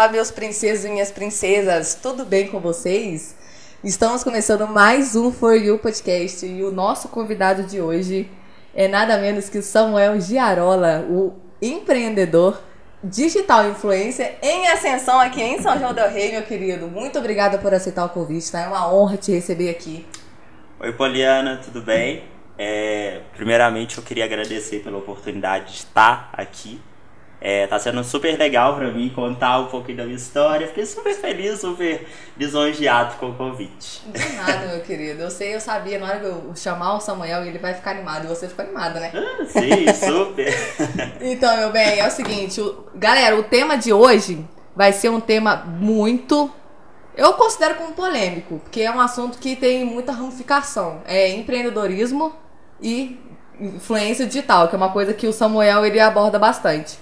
Fala, meus princesos e minhas princesas, tudo bem com vocês? Estamos começando mais um For You Podcast e o nosso convidado de hoje é nada menos que o Samuel Giarola, o empreendedor digital influencer em ascensão aqui em São João del Rei, meu querido. Muito obrigada por aceitar o convite, tá? É uma honra te receber aqui. Oi, Poliana, tudo bem? É, primeiramente, eu queria agradecer pela oportunidade de estar aqui é, tá sendo super legal para mim contar um pouquinho da minha história. Fiquei super feliz, super lisonjeado com o convite. De nada, meu querido. Eu sei, eu sabia, na hora que eu chamar o Samuel, ele vai ficar animado. E você ficou animada, né? Ah, sim, super. então, meu bem, é o seguinte. O... Galera, o tema de hoje vai ser um tema muito... Eu considero como polêmico, porque é um assunto que tem muita ramificação. É empreendedorismo e influência digital, que é uma coisa que o Samuel ele aborda bastante.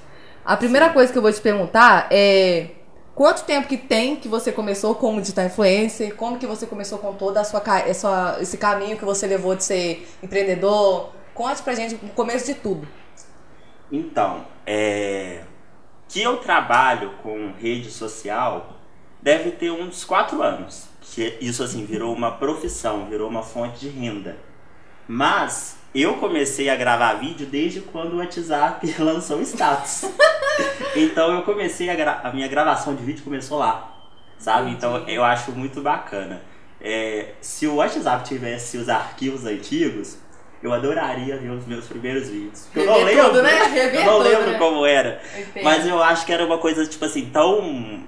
A primeira coisa que eu vou te perguntar é quanto tempo que tem que você começou como digital influencer? Como que você começou com toda a sua, essa, esse caminho que você levou de ser empreendedor? Conte pra gente o começo de tudo. Então, é, que eu trabalho com rede social deve ter uns quatro anos. Que isso assim virou uma profissão, virou uma fonte de renda. Mas eu comecei a gravar vídeo desde quando o WhatsApp lançou o status. então eu comecei a, a, minha gravação de vídeo começou lá, sabe? Então eu acho muito bacana. É, se o WhatsApp tivesse os arquivos antigos, eu adoraria ver os meus primeiros vídeos. eu não lembro, tudo, né? eu não lembro né? como era. Mas eu acho que era uma coisa, tipo assim, tão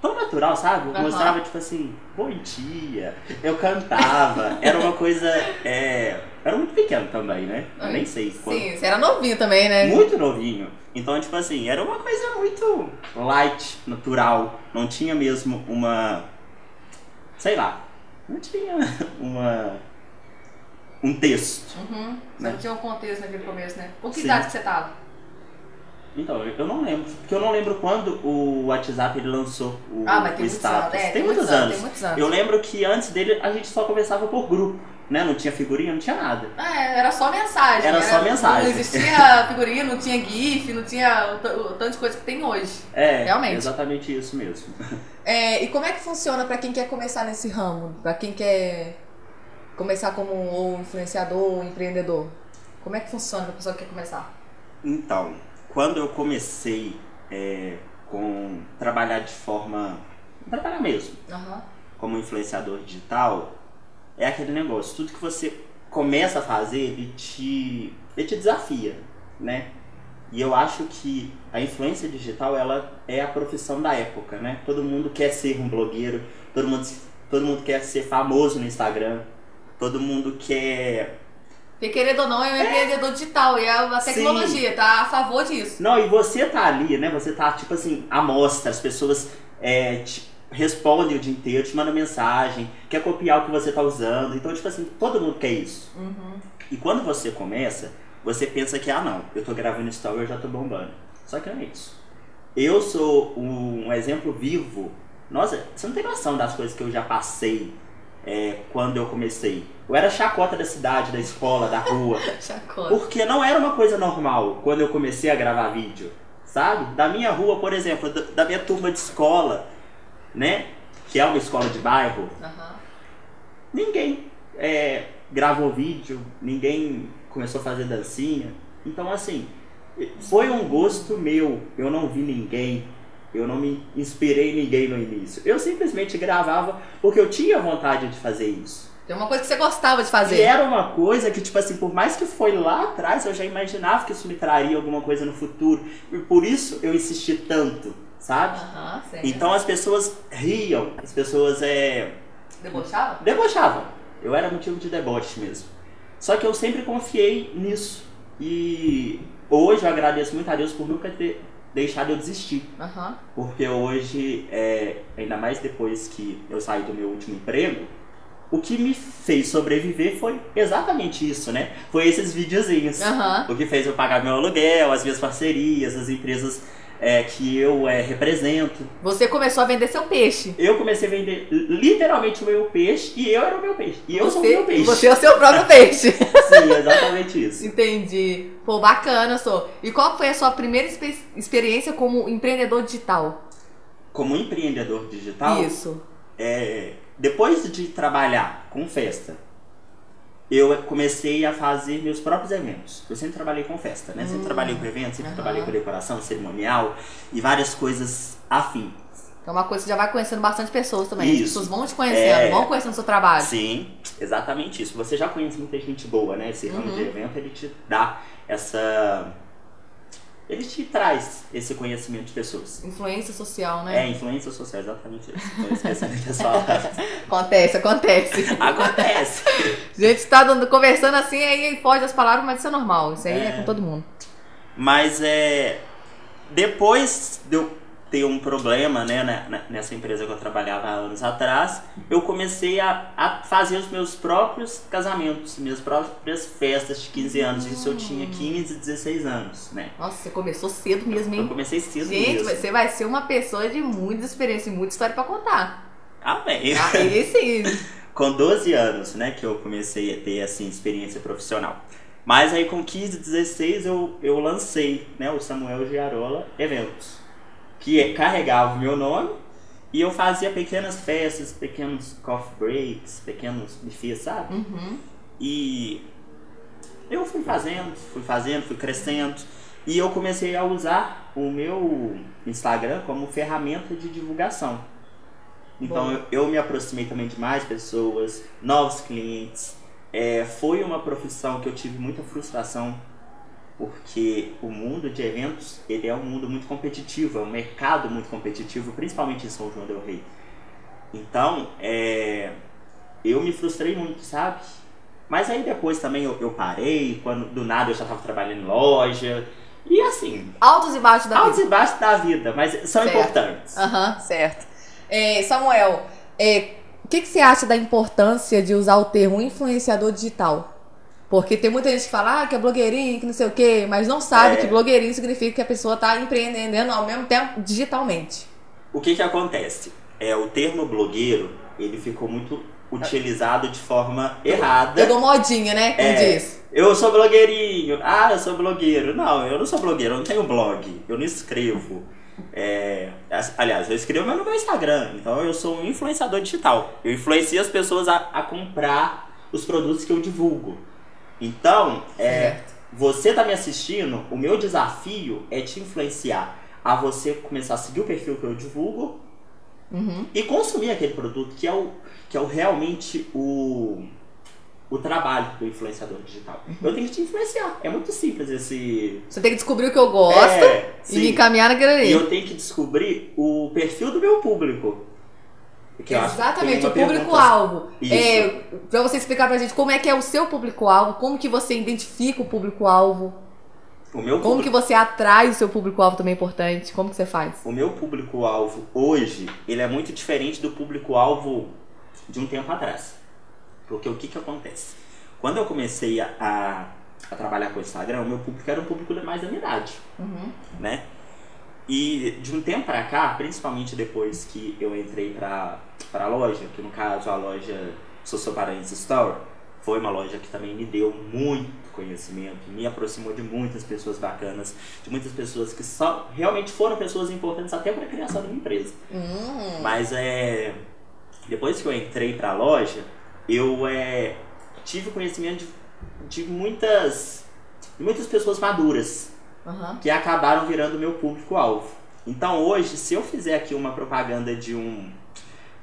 tão natural, sabe? Eu uhum. mostrava, tipo assim, bom dia, eu cantava, era uma coisa. É, era muito pequeno também, né? Eu nem sei. Quando... Sim, você era novinho também, né? Muito novinho. Então, tipo assim, era uma coisa muito light, natural. Não tinha mesmo uma. Sei lá. Não tinha uma. Um texto. Uhum. Você né? não tinha um contexto naquele começo, né? Com que Sim. idade que você tava? Então, eu não lembro. Porque eu não lembro quando o WhatsApp ele lançou o, ah, mas tem o status. Muitos é, tem, muitos anos, anos. tem muitos anos. Eu lembro que antes dele a gente só conversava por grupo. Né? Não tinha figurinha, não tinha nada. É, era só mensagem. Era, era só mensagem. Não existia figurinha, não tinha GIF, não tinha o, o tanto de coisa que tem hoje. É, realmente. exatamente isso mesmo. É, e como é que funciona para quem quer começar nesse ramo? Para quem quer começar como ou influenciador ou empreendedor? Como é que funciona para pessoa que quer começar? Então, quando eu comecei é, com trabalhar de forma trabalhar mesmo uhum. como influenciador digital é aquele negócio tudo que você começa a fazer ele te ele te desafia né e eu acho que a influência digital ela é a profissão da época né todo mundo quer ser um blogueiro todo mundo todo mundo quer ser famoso no Instagram todo mundo quer porque querendo ou não, é um empreendedor digital e a tecnologia Sim. tá a favor disso. Não, e você tá ali, né? Você tá, tipo assim, à mostra, as pessoas é, te respondem o dia inteiro, te mandam mensagem, quer copiar o que você tá usando. Então, tipo assim, todo mundo quer isso. Uhum. E quando você começa, você pensa que, ah não, eu tô gravando story, eu já tô bombando. Só que não é isso. Eu sou um exemplo vivo. Nossa, você não tem noção das coisas que eu já passei é, quando eu comecei. Eu era chacota da cidade, da escola, da rua. chacota. Porque não era uma coisa normal quando eu comecei a gravar vídeo. Sabe? Da minha rua, por exemplo, da minha turma de escola, né? Que é uma escola de bairro. Uhum. Ninguém é, gravou vídeo, ninguém começou a fazer dancinha. Então, assim, foi um gosto meu. Eu não vi ninguém eu não me inspirei ninguém no início. Eu simplesmente gravava porque eu tinha vontade de fazer isso. Tem uma coisa que você gostava de fazer. E era uma coisa que, tipo assim, por mais que foi lá atrás, eu já imaginava que isso me traria alguma coisa no futuro. E por isso eu insisti tanto, sabe? Uhum, então as pessoas riam, as pessoas é. Debochavam? Debochavam. Eu era motivo de deboche mesmo. Só que eu sempre confiei nisso. E hoje eu agradeço muito a Deus por nunca ter deixado eu desistir. Uhum. Porque hoje, é, ainda mais depois que eu saí do meu último emprego, o que me fez sobreviver foi exatamente isso, né? Foi esses videozinhos. Uhum. O que fez eu pagar meu aluguel, as minhas parcerias, as empresas é, que eu é, represento. Você começou a vender seu peixe. Eu comecei a vender literalmente o meu peixe e eu era o meu peixe. E eu você, sou o meu peixe. Você é o seu próprio peixe. Sim, exatamente isso. Entendi. Pô, bacana, sou. E qual foi a sua primeira experiência como empreendedor digital? como empreendedor digital, Isso. é, depois de trabalhar com festa, eu comecei a fazer meus próprios eventos. Eu sempre trabalhei com festa, né? Sempre trabalhei com eventos, sempre Aham. trabalhei com decoração, cerimonial e várias coisas afins. É uma coisa que você já vai conhecendo bastante pessoas também. As Isso. pessoas vão te conhecendo, É. vão conhecendo o seu trabalho. Sim, exatamente isso. Você já conhece muita gente boa, né? Esse ramo Uhum. de evento, ele te dá essa... Ele te traz esse conhecimento de pessoas. Influência social, É, né? influência social, exatamente isso. Acontece, acontece. Acontece. A gente tá dando- conversando assim, aí foge as palavras, mas isso é normal. Isso aí é, É. com todo mundo. Mas é. Depois de eu ter um problema, né, na- na- nessa empresa que eu trabalhava há anos atrás, eu comecei a, a fazer os meus próprios casamentos, minhas próprias festas de 15 anos. Isso eu tinha 15, 16 anos, né? Nossa, você começou cedo mesmo, Eu hein? comecei cedo Gente, mesmo. você vai ser uma pessoa de muita experiência e muita história pra contar. Amém. Aí sim. com 12 anos, né, que eu comecei a ter assim experiência profissional. Mas aí com 15, 16 eu, eu lancei, né, o Samuel Giarola Eventos, que é- carregava o meu nome e eu fazia pequenas festas, pequenos coffee breaks, pequenos buffets, sabe? Uhum. E eu fui fazendo, fui fazendo, fui crescendo. E eu comecei a usar o meu Instagram como ferramenta de divulgação. Então eu, eu me aproximei também de mais pessoas, novos clientes. É, foi uma profissão que eu tive muita frustração, porque o mundo de eventos ele é um mundo muito competitivo, é um mercado muito competitivo, principalmente em São João del Rei. Então, é, eu me frustrei muito, sabe? Mas aí depois também eu, eu parei, quando do nada eu já estava trabalhando em loja. E assim, Altos e baixos da altos vida. e baixos da vida, mas são Certo. importantes. Aham, certo. É, Samuel, é, o que, que você acha da importância de usar o termo influenciador digital? Porque tem muita gente que fala ah, que é blogueirinho, que não sei o quê, mas não sabe É. que blogueirinho significa que a pessoa está empreendendo ao mesmo tempo digitalmente. O que que acontece? É, o termo blogueiro, ele ficou muito utilizado de forma errada. Pegou modinha, né? Como É. diz. Eu sou blogueirinho. Ah, eu sou blogueiro. Não, eu não sou blogueiro, eu não tenho blog. Eu não escrevo. É, aliás, eu escrevo mas no meu Instagram. Então eu sou um influenciador digital. Eu influencio as pessoas a, a comprar os produtos que eu divulgo. Então, é, você tá me assistindo, o meu desafio é te influenciar a você começar a seguir o perfil que eu divulgo Uhum. e consumir aquele produto que é o que é o realmente o o trabalho do influenciador digital. Eu tenho que te influenciar. É muito simples esse Você tem que descobrir o que eu gosto é, e me sim. encaminhar naquele ali. E eu tenho que descobrir o perfil do meu público. Que Exatamente, o público-alvo. É, pra você explicar pra gente como é que é o seu público-alvo, como que você identifica o público-alvo, O meu como público, que você atrai o seu público-alvo também é importante, como que você faz? o meu público-alvo hoje, ele é muito diferente do público-alvo de um tempo atrás. Porque o que que acontece? Quando eu comecei a, a, a trabalhar com o Instagram, o meu público era um público mais da minha idade. Uhum. né? E de um tempo pra cá, principalmente depois que eu entrei pra, pra loja, que no caso a loja Sossô Paraense Store, foi uma loja que também me deu muito conhecimento, me aproximou de muitas pessoas bacanas, de muitas pessoas que só realmente foram pessoas importantes até para a criação da minha empresa. Hum. Mas é depois que eu entrei pra loja, eu é, tive conhecimento de, de muitas de muitas pessoas maduras Aham. que acabaram virando meu público-alvo. Então hoje, se eu fizer aqui uma propaganda de um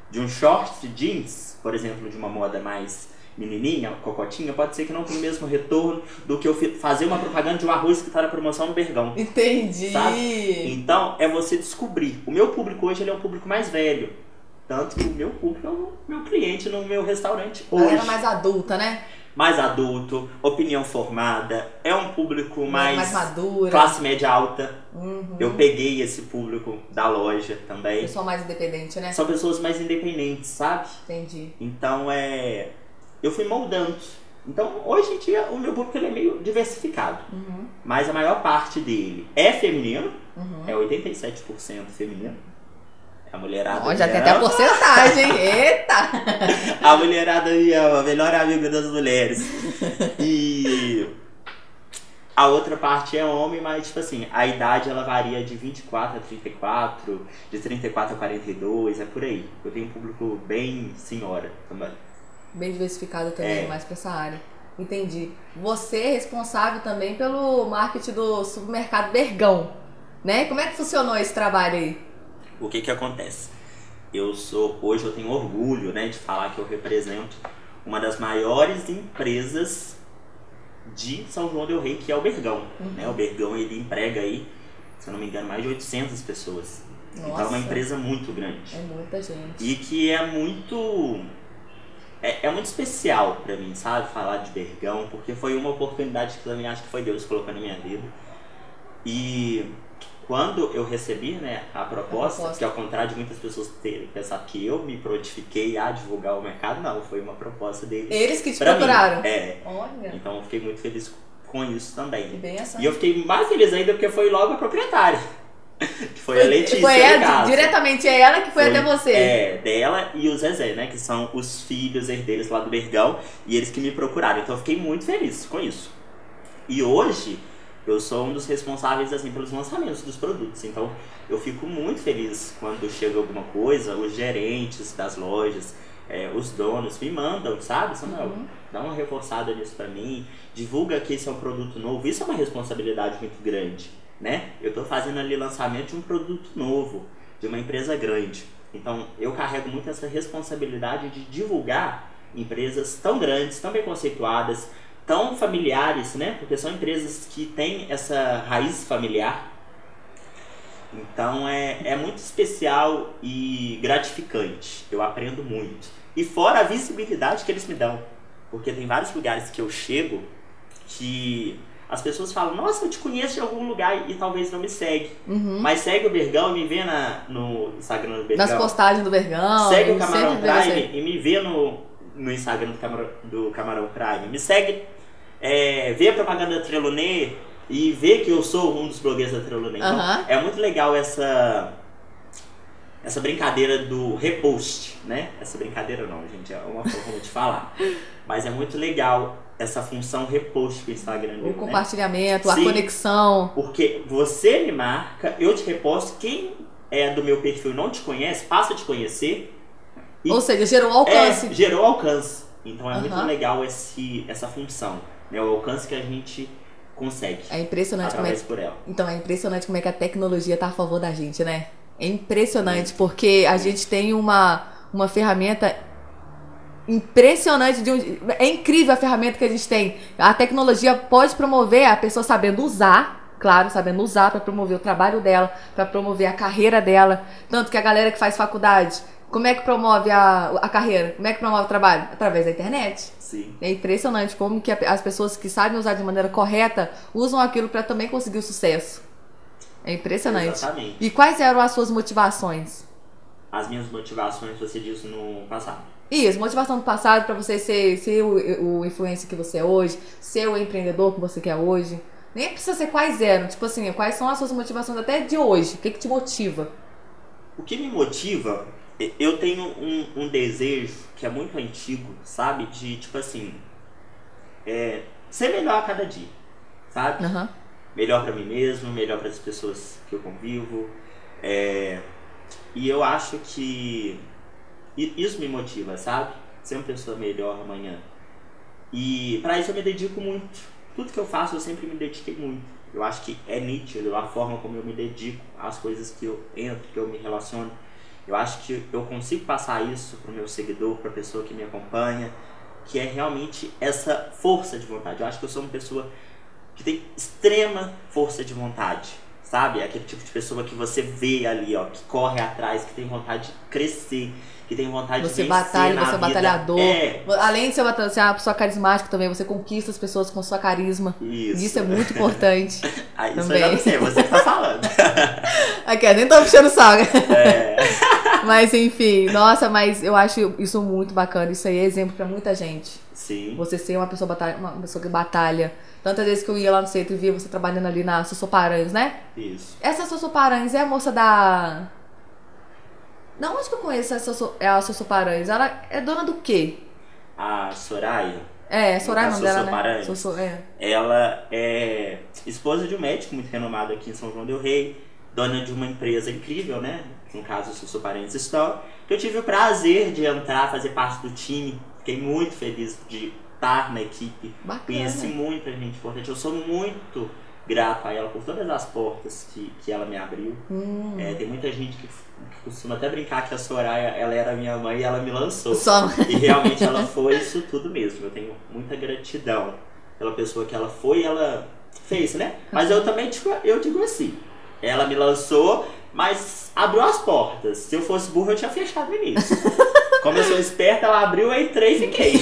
de um short jeans, por exemplo, de uma moda mais menininha, cocotinha, pode ser que não tenha o mesmo retorno do que eu fazer uma propaganda de um arroz que está na promoção no Bergão. Entendi. Sabe? Então, é você descobrir. O meu público hoje ele é um público mais velho. Tanto que o meu público é o meu cliente no meu restaurante hoje. Galera mais adulta, né? Mais adulto, opinião formada, é um público mais, mais madura. classe média alta. Uhum. Eu peguei esse público da loja também. Pessoa mais independente, né? São pessoas mais independentes, sabe? Entendi. Então é. Eu fui moldando. Então hoje em dia o meu público ele é meio diversificado. Uhum. Mas a maior parte dele é feminino, Uhum. é 87% feminino. A mulherada. Ó, já tem até a porcentagem. Eita! A mulherada me ama, a melhor amiga das mulheres. E A outra parte é homem, mas, tipo assim, a idade ela varia de 24 a 34, de 34 a 42, é por aí. Eu tenho um público bem senhora também. Bem diversificado também, É. mais pra essa área. Entendi. Você é responsável também pelo marketing do supermercado Bergão, né? Como é que funcionou esse trabalho aí? O que que acontece? Eu sou, hoje eu tenho orgulho, né, de falar que eu represento uma das maiores empresas de São João del Rei, que é o Bergão. Né? O Bergão ele emprega aí, se eu não me engano, mais de 800 pessoas. Então é uma Nossa. empresa muito grande. É muita gente. E que é muito. É, é muito especial pra mim, sabe? Falar de Bergão, porque foi uma oportunidade que também acho que foi Deus colocou na minha vida. E quando eu recebi né, a proposta, proposta. que ao contrário de muitas pessoas terem pensado que eu me prontifiquei a divulgar o mercado, não, foi uma proposta deles. Eles que te procuraram. Mim. É. Olha, Então eu fiquei muito feliz com isso também. E eu fiquei mais feliz ainda porque foi logo a proprietária. Que foi, a Letícia. Foi ela, diretamente é ela que foi, até você. É, dela e o Zezé, né? Que são os filhos herdeiros lá do Bergão. E eles que me procuraram. Então eu fiquei muito feliz com isso. E hoje eu sou um dos responsáveis assim pelos lançamentos dos produtos. Então eu fico muito feliz quando chega alguma coisa, os gerentes das lojas, é, os donos me mandam, sabe? Samuel, Uhum. dá uma reforçada nisso pra mim, divulga que esse é um produto novo. Isso é uma responsabilidade muito grande, né? Eu tô fazendo ali lançamento de um produto novo, de uma empresa grande. Então eu carrego muito essa responsabilidade de divulgar empresas tão grandes, tão bem conceituadas, tão familiares, né? Porque são empresas que têm essa raiz familiar. Então é, é muito especial e gratificante. Eu aprendo muito. E fora a visibilidade que eles me dão. Porque tem vários lugares que eu chego que as pessoas falam, nossa, eu te conheço de algum lugar e talvez não me segue. Uhum. Mas segue o Bergão e me vê na, no Instagram do Bergão. Nas postagens do Bergão. Segue o Camarão. Prime e me vê no, no Instagram do Camarão, do Camarão Prime. Me segue, é, vê a propaganda da Trelonê e vê que eu sou um dos blogueiros da Trelonê. Então, é muito legal essa essa brincadeira do repost, né? Essa brincadeira não, gente, é uma forma de falar. Mas é muito legal essa função repost que o Instagram deu, O né? compartilhamento, a Sim. conexão. Porque você me marca, eu te reposto, quem é do meu perfil não te conhece, passa a te conhecer Ou seja, gerou alcance. É, gerou alcance. Então é muito Aham. legal esse, essa função, né? O alcance que a gente consegue É impressionante como é por ela. Então, é impressionante como é que a tecnologia tá a favor da gente, né? É impressionante, porque a gente tem uma, uma ferramenta impressionante. De um, é incrível a ferramenta que a gente tem. A tecnologia pode promover a pessoa sabendo usar, claro, sabendo usar para promover o trabalho dela, para promover a carreira dela. Tanto que a galera que faz faculdade, como é que promove a, a carreira? Como é que promove o trabalho? Através da internet. Sim. É impressionante como que as pessoas que sabem usar de maneira correta usam aquilo para também conseguir o sucesso. É impressionante. Exatamente. E quais eram as suas motivações? As minhas motivações, você disse no passado. Isso, motivação do passado para você ser, ser o, o influencer que você é hoje, ser o empreendedor que você quer hoje. Nem precisa ser quais eram, tipo assim, quais são as suas motivações até de hoje? O que, que te motiva? O que me motiva, eu tenho um, um desejo que é muito antigo, sabe? De, tipo assim, é, ser melhor a cada dia, sabe? Aham. melhor para mim mesmo, melhor para as pessoas que eu convivo. É, e eu acho que isso me motiva, sabe? Ser uma pessoa melhor amanhã. E para isso eu me dedico muito. Tudo que eu faço eu sempre me dediquei muito. Eu acho que é nítido a forma como eu me dedico às coisas que eu entro, que eu me relaciono. Eu acho que eu consigo passar isso pro meu seguidor, pra pessoa que me acompanha, que é realmente essa força de vontade. Eu acho que eu sou uma pessoa que tem extrema força de vontade, sabe? Aquele tipo de pessoa que você vê ali, ó, que corre atrás, que tem vontade de crescer, que tem vontade Você de vencer batalha, na você é vida. batalhador. É, Além de ser, uma, ser uma pessoa carismática também, você conquista as pessoas com sua carisma. isso. Isso é muito importante. Aí isso também. eu já não sei, você que tá falando. Aqui, nem tô puxando saga. É, Mas enfim, nossa, mas eu acho isso muito bacana. Isso aí é exemplo pra muita gente. sim, Você ser uma pessoa, batalha, uma pessoa que batalha. Tantas vezes que eu ia lá no centro e via você trabalhando ali na Sossoparanhos, né? isso. Essa Sossoparanhos é a moça da. Da onde que eu conheço essa é a Sossoparanhos? Ela é dona do quê? A Soraya, É, Soraya é o nome dela, Sossô né? Sossô, é. Ela é esposa de um médico muito renomado aqui em São João del Rei, dona de uma empresa incrível, né? No caso, Sussu Parentes Store. Que eu tive o prazer de entrar, fazer parte do time. Fiquei muito feliz de estar na equipe. Bacana. Conheci muita gente importante. Eu sou muito grato a ela por todas as portas que, que ela me abriu. Hum. É, tem muita gente que, que costuma até brincar que a Soraya ela era minha mãe e ela me lançou. Só. E realmente ela foi isso tudo mesmo. Eu tenho muita gratidão pela pessoa que ela foi e ela fez, né? Mas eu também digo, eu digo assim, ela me lançou, mas abriu as portas. Se eu fosse burro, eu tinha fechado no início. Como eu sou esperta, ela abriu, eu entrei e fiquei.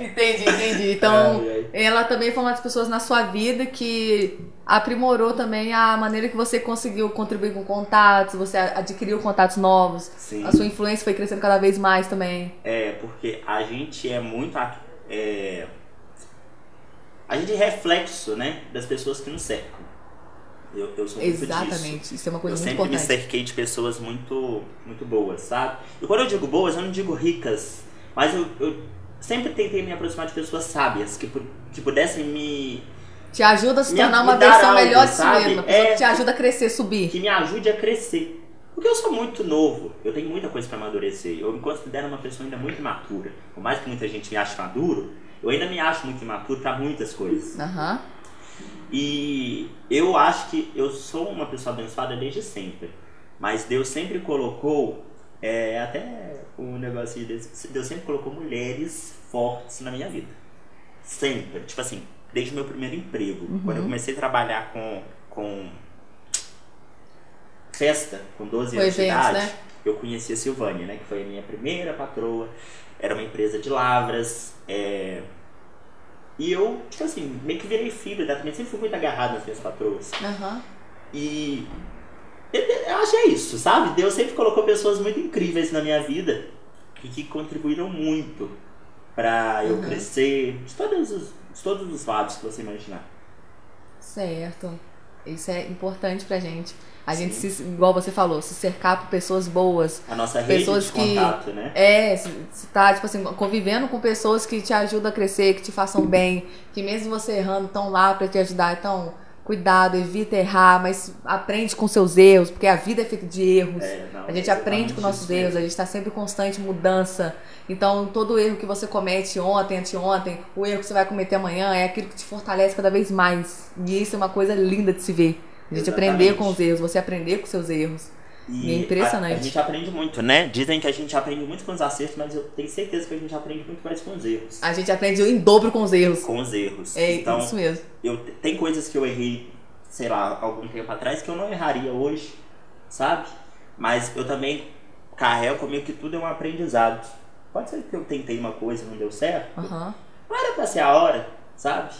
Entendi, entendi. Então, Ai, ai. ela também foi uma das pessoas na sua vida que aprimorou também a maneira que você conseguiu contribuir com contatos, você adquiriu contatos novos, Sim. a sua influência foi crescendo cada vez mais também. É, porque a gente é muito. a- É, a gente é reflexo, né? Das pessoas que nos cercam. Eu, eu sou muito disso. Exatamente, isso é uma Eu coisa muito sempre me importante. cerquei de pessoas muito, muito boas, sabe? E quando eu digo boas, eu não digo ricas, mas eu, eu sempre tentei me aproximar de pessoas sábias que, que pudessem me. Te ajuda a se tornar uma versão algo, melhor de si pessoa É. que te ajuda a crescer, subir. que me ajude a crescer. Porque eu sou muito novo, eu tenho muita coisa pra amadurecer. Eu me considero uma pessoa ainda muito imatura. Por mais que muita gente me ache maduro, eu ainda me acho muito imaturo pra muitas coisas. Aham. E eu acho que eu sou uma pessoa abençoada desde sempre. Mas Deus sempre colocou, é, até um negocinho desse, Deus sempre colocou mulheres fortes na minha vida. Sempre. Tipo assim, desde o meu primeiro emprego. Quando eu comecei a trabalhar com, com festa, com 12 Com anos de eventos, idade, né? eu conheci a Silvânia, né? Que foi a minha primeira patroa. Era uma empresa de lavras. é, E eu, tipo assim, meio que virei filho da também sempre fui muito agarrado nas minhas patroas. Aham. E eu acho que é isso, sabe? Deus sempre colocou pessoas muito incríveis na minha vida e que contribuíram muito pra eu Uhum. crescer de todos os, de todos os lados que você imaginar. Certo. Isso é importante pra gente. A gente, se, igual você falou, se cercar por pessoas boas. A nossa rede Pessoas de que- contato, né? É, se, se tá, tipo assim, convivendo com pessoas que te ajudam a crescer, que te façam bem, que mesmo você errando, estão lá pra te ajudar. Então, cuidado, evita errar, mas aprende com seus erros, porque a vida é feita de erros. É, não, A gente aprende com nossos erros, a gente está sempre em constante mudança. Então, todo erro que você comete ontem, anteontem, o erro que você vai cometer amanhã é aquilo que te fortalece cada vez mais. E isso é uma coisa linda de se ver. A gente Exatamente. aprender com os erros, você aprender com seus erros. E é impressionante. A, a gente aprende muito, né? Dizem que a gente aprende muito com os acertos, mas eu tenho certeza que a gente aprende muito mais com os erros. A gente aprende em dobro com os erros. Com os erros. É então, isso mesmo. eu tem coisas que eu errei, sei lá, algum tempo atrás que eu não erraria hoje, sabe? Mas eu também carrego comigo que tudo é um aprendizado. Pode ser que eu tentei uma coisa e não deu certo. Aham. Não era pra ser a hora, sabe?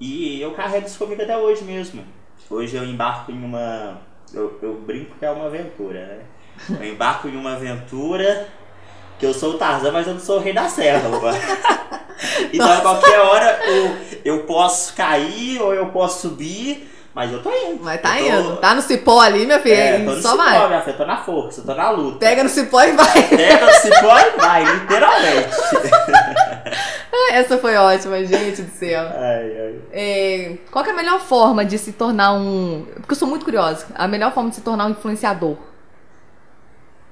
E eu carrego isso comigo até hoje mesmo. Hoje eu embarco em uma. Eu, eu brinco que é uma aventura, né? Eu embarco em uma aventura que eu sou o Tarzan, mas eu não sou o rei da selva. então a qualquer hora eu, eu posso cair ou eu posso subir, mas eu tô indo. Mas tá tô- indo. Tá no cipó ali, minha filha. É, tô no só cipó, vai. minha filha, tô na força, tô na luta. Pega no cipó e vai. Pega o cipó e vai, literalmente. Essa foi ótima, gente do céu. Ai, ai. É, qual é a melhor forma de se tornar um. Porque eu sou muito curiosa. A melhor forma de se tornar um influenciador.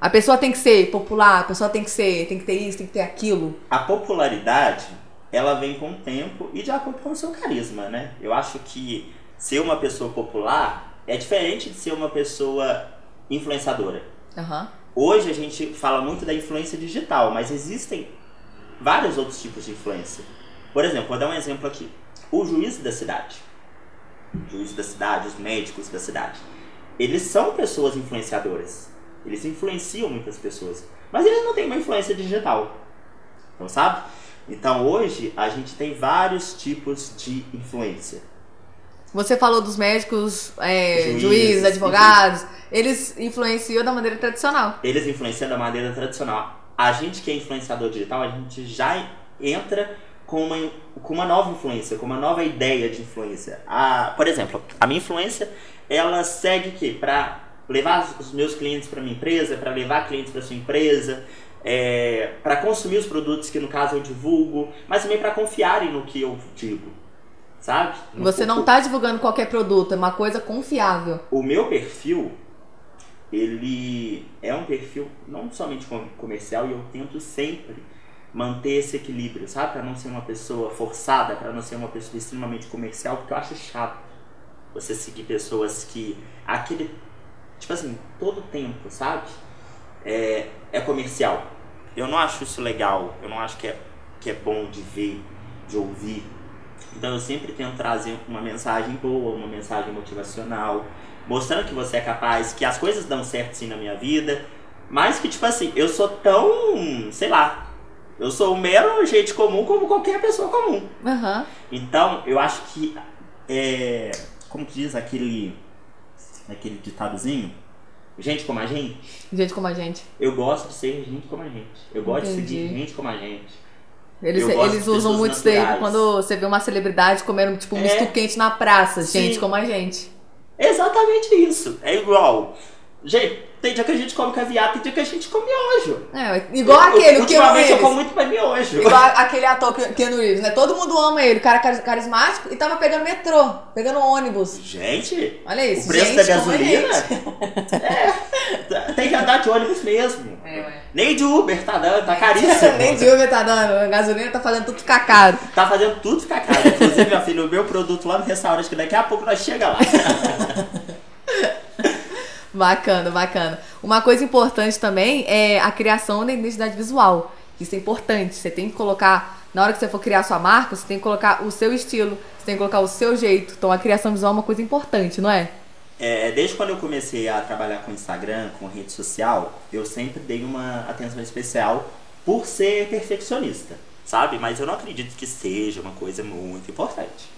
A pessoa tem que ser popular, a pessoa tem que ser, tem que ter isso, tem que ter aquilo. A popularidade, ela vem com o tempo e de acordo com o seu carisma, né? Eu acho que ser uma pessoa popular é diferente de ser uma pessoa influenciadora. Aham. Hoje a gente fala muito da influência digital, mas existem vários outros tipos de influência. Por exemplo, vou dar um exemplo aqui. O juiz da cidade. O juiz da cidade, os médicos da cidade. Eles são pessoas influenciadoras. Eles influenciam muitas pessoas. Mas eles não têm uma influência digital. Então, sabe? Então, hoje, a gente tem vários tipos de influência. Você falou dos médicos, é, Juízes, juízes, advogados. Eles influenciam da maneira tradicional. Eles influenciam da maneira tradicional. A gente que é influenciador digital, a gente já entra com uma, com uma nova influência, com uma nova ideia de influência. A, por exemplo, a minha influência, ela segue que para levar os meus clientes para minha empresa, para levar clientes para sua empresa, é, para consumir os produtos que no caso eu divulgo, mas também para confiarem no que eu digo, sabe? Você não tá divulgando qualquer produto, é uma coisa confiável. O meu perfil, ele é um perfil não somente com- comercial e eu tento sempre manter esse equilíbrio, sabe? Para não ser uma pessoa forçada, para não ser uma pessoa extremamente comercial, porque eu acho chato você seguir pessoas que aquele tipo assim, todo tempo, sabe? É, é comercial. Eu não acho isso legal, eu não acho que é, que é bom de ver, de ouvir. Então eu sempre tento trazer uma mensagem boa, uma mensagem motivacional, mostrando que você é capaz, que as coisas dão certo sim na minha vida, mas que tipo assim, eu sou tão, sei lá, eu sou um mero gente comum como qualquer pessoa comum. Aham. Então, eu acho que é, como que diz aquele aquele ditadozinho? Gente como a gente, Gente como a gente. eu gosto de ser gente como a gente. Eu gosto de Entendi. seguir gente como a gente. Eles, eles usam muito isso daí quando você vê uma celebridade comendo, tipo, um É. misto quente na praça. Sim. Gente como a gente. Exatamente isso. É igual. Gente, tem dia que a gente come caviar, tem dia que a gente come miojo. É, igual aquele, o Keanu Ultimamente eu como muito mais miojo. Igual aquele ator Ke- Keanu Reeves, né? Todo mundo ama ele, o cara cari- carismático, e tava pegando metrô, pegando ônibus. Gente, Olha isso, o preço gente da gasolina gente. é, tem que andar de ônibus mesmo. É, ué. Nem de Uber tá dando, tá caríssimo. Nem de Uber tá dando, a gasolina tá fazendo tudo ficar caro. Tá fazendo tudo ficar caro. Inclusive, minha filha, o meu produto lá no restaurante, que daqui a pouco nós chega lá. Bacana, bacana. Uma coisa importante também é a criação da identidade visual. Isso é importante. Você tem que colocar, na hora que você for criar sua marca, você tem que colocar o seu estilo, você tem que colocar o seu jeito. Então a criação visual é uma coisa importante, não é? É, desde quando eu comecei a trabalhar com Instagram, com rede social, eu sempre dei uma atenção especial por ser perfeccionista, sabe? Mas eu não acredito que seja uma coisa muito importante.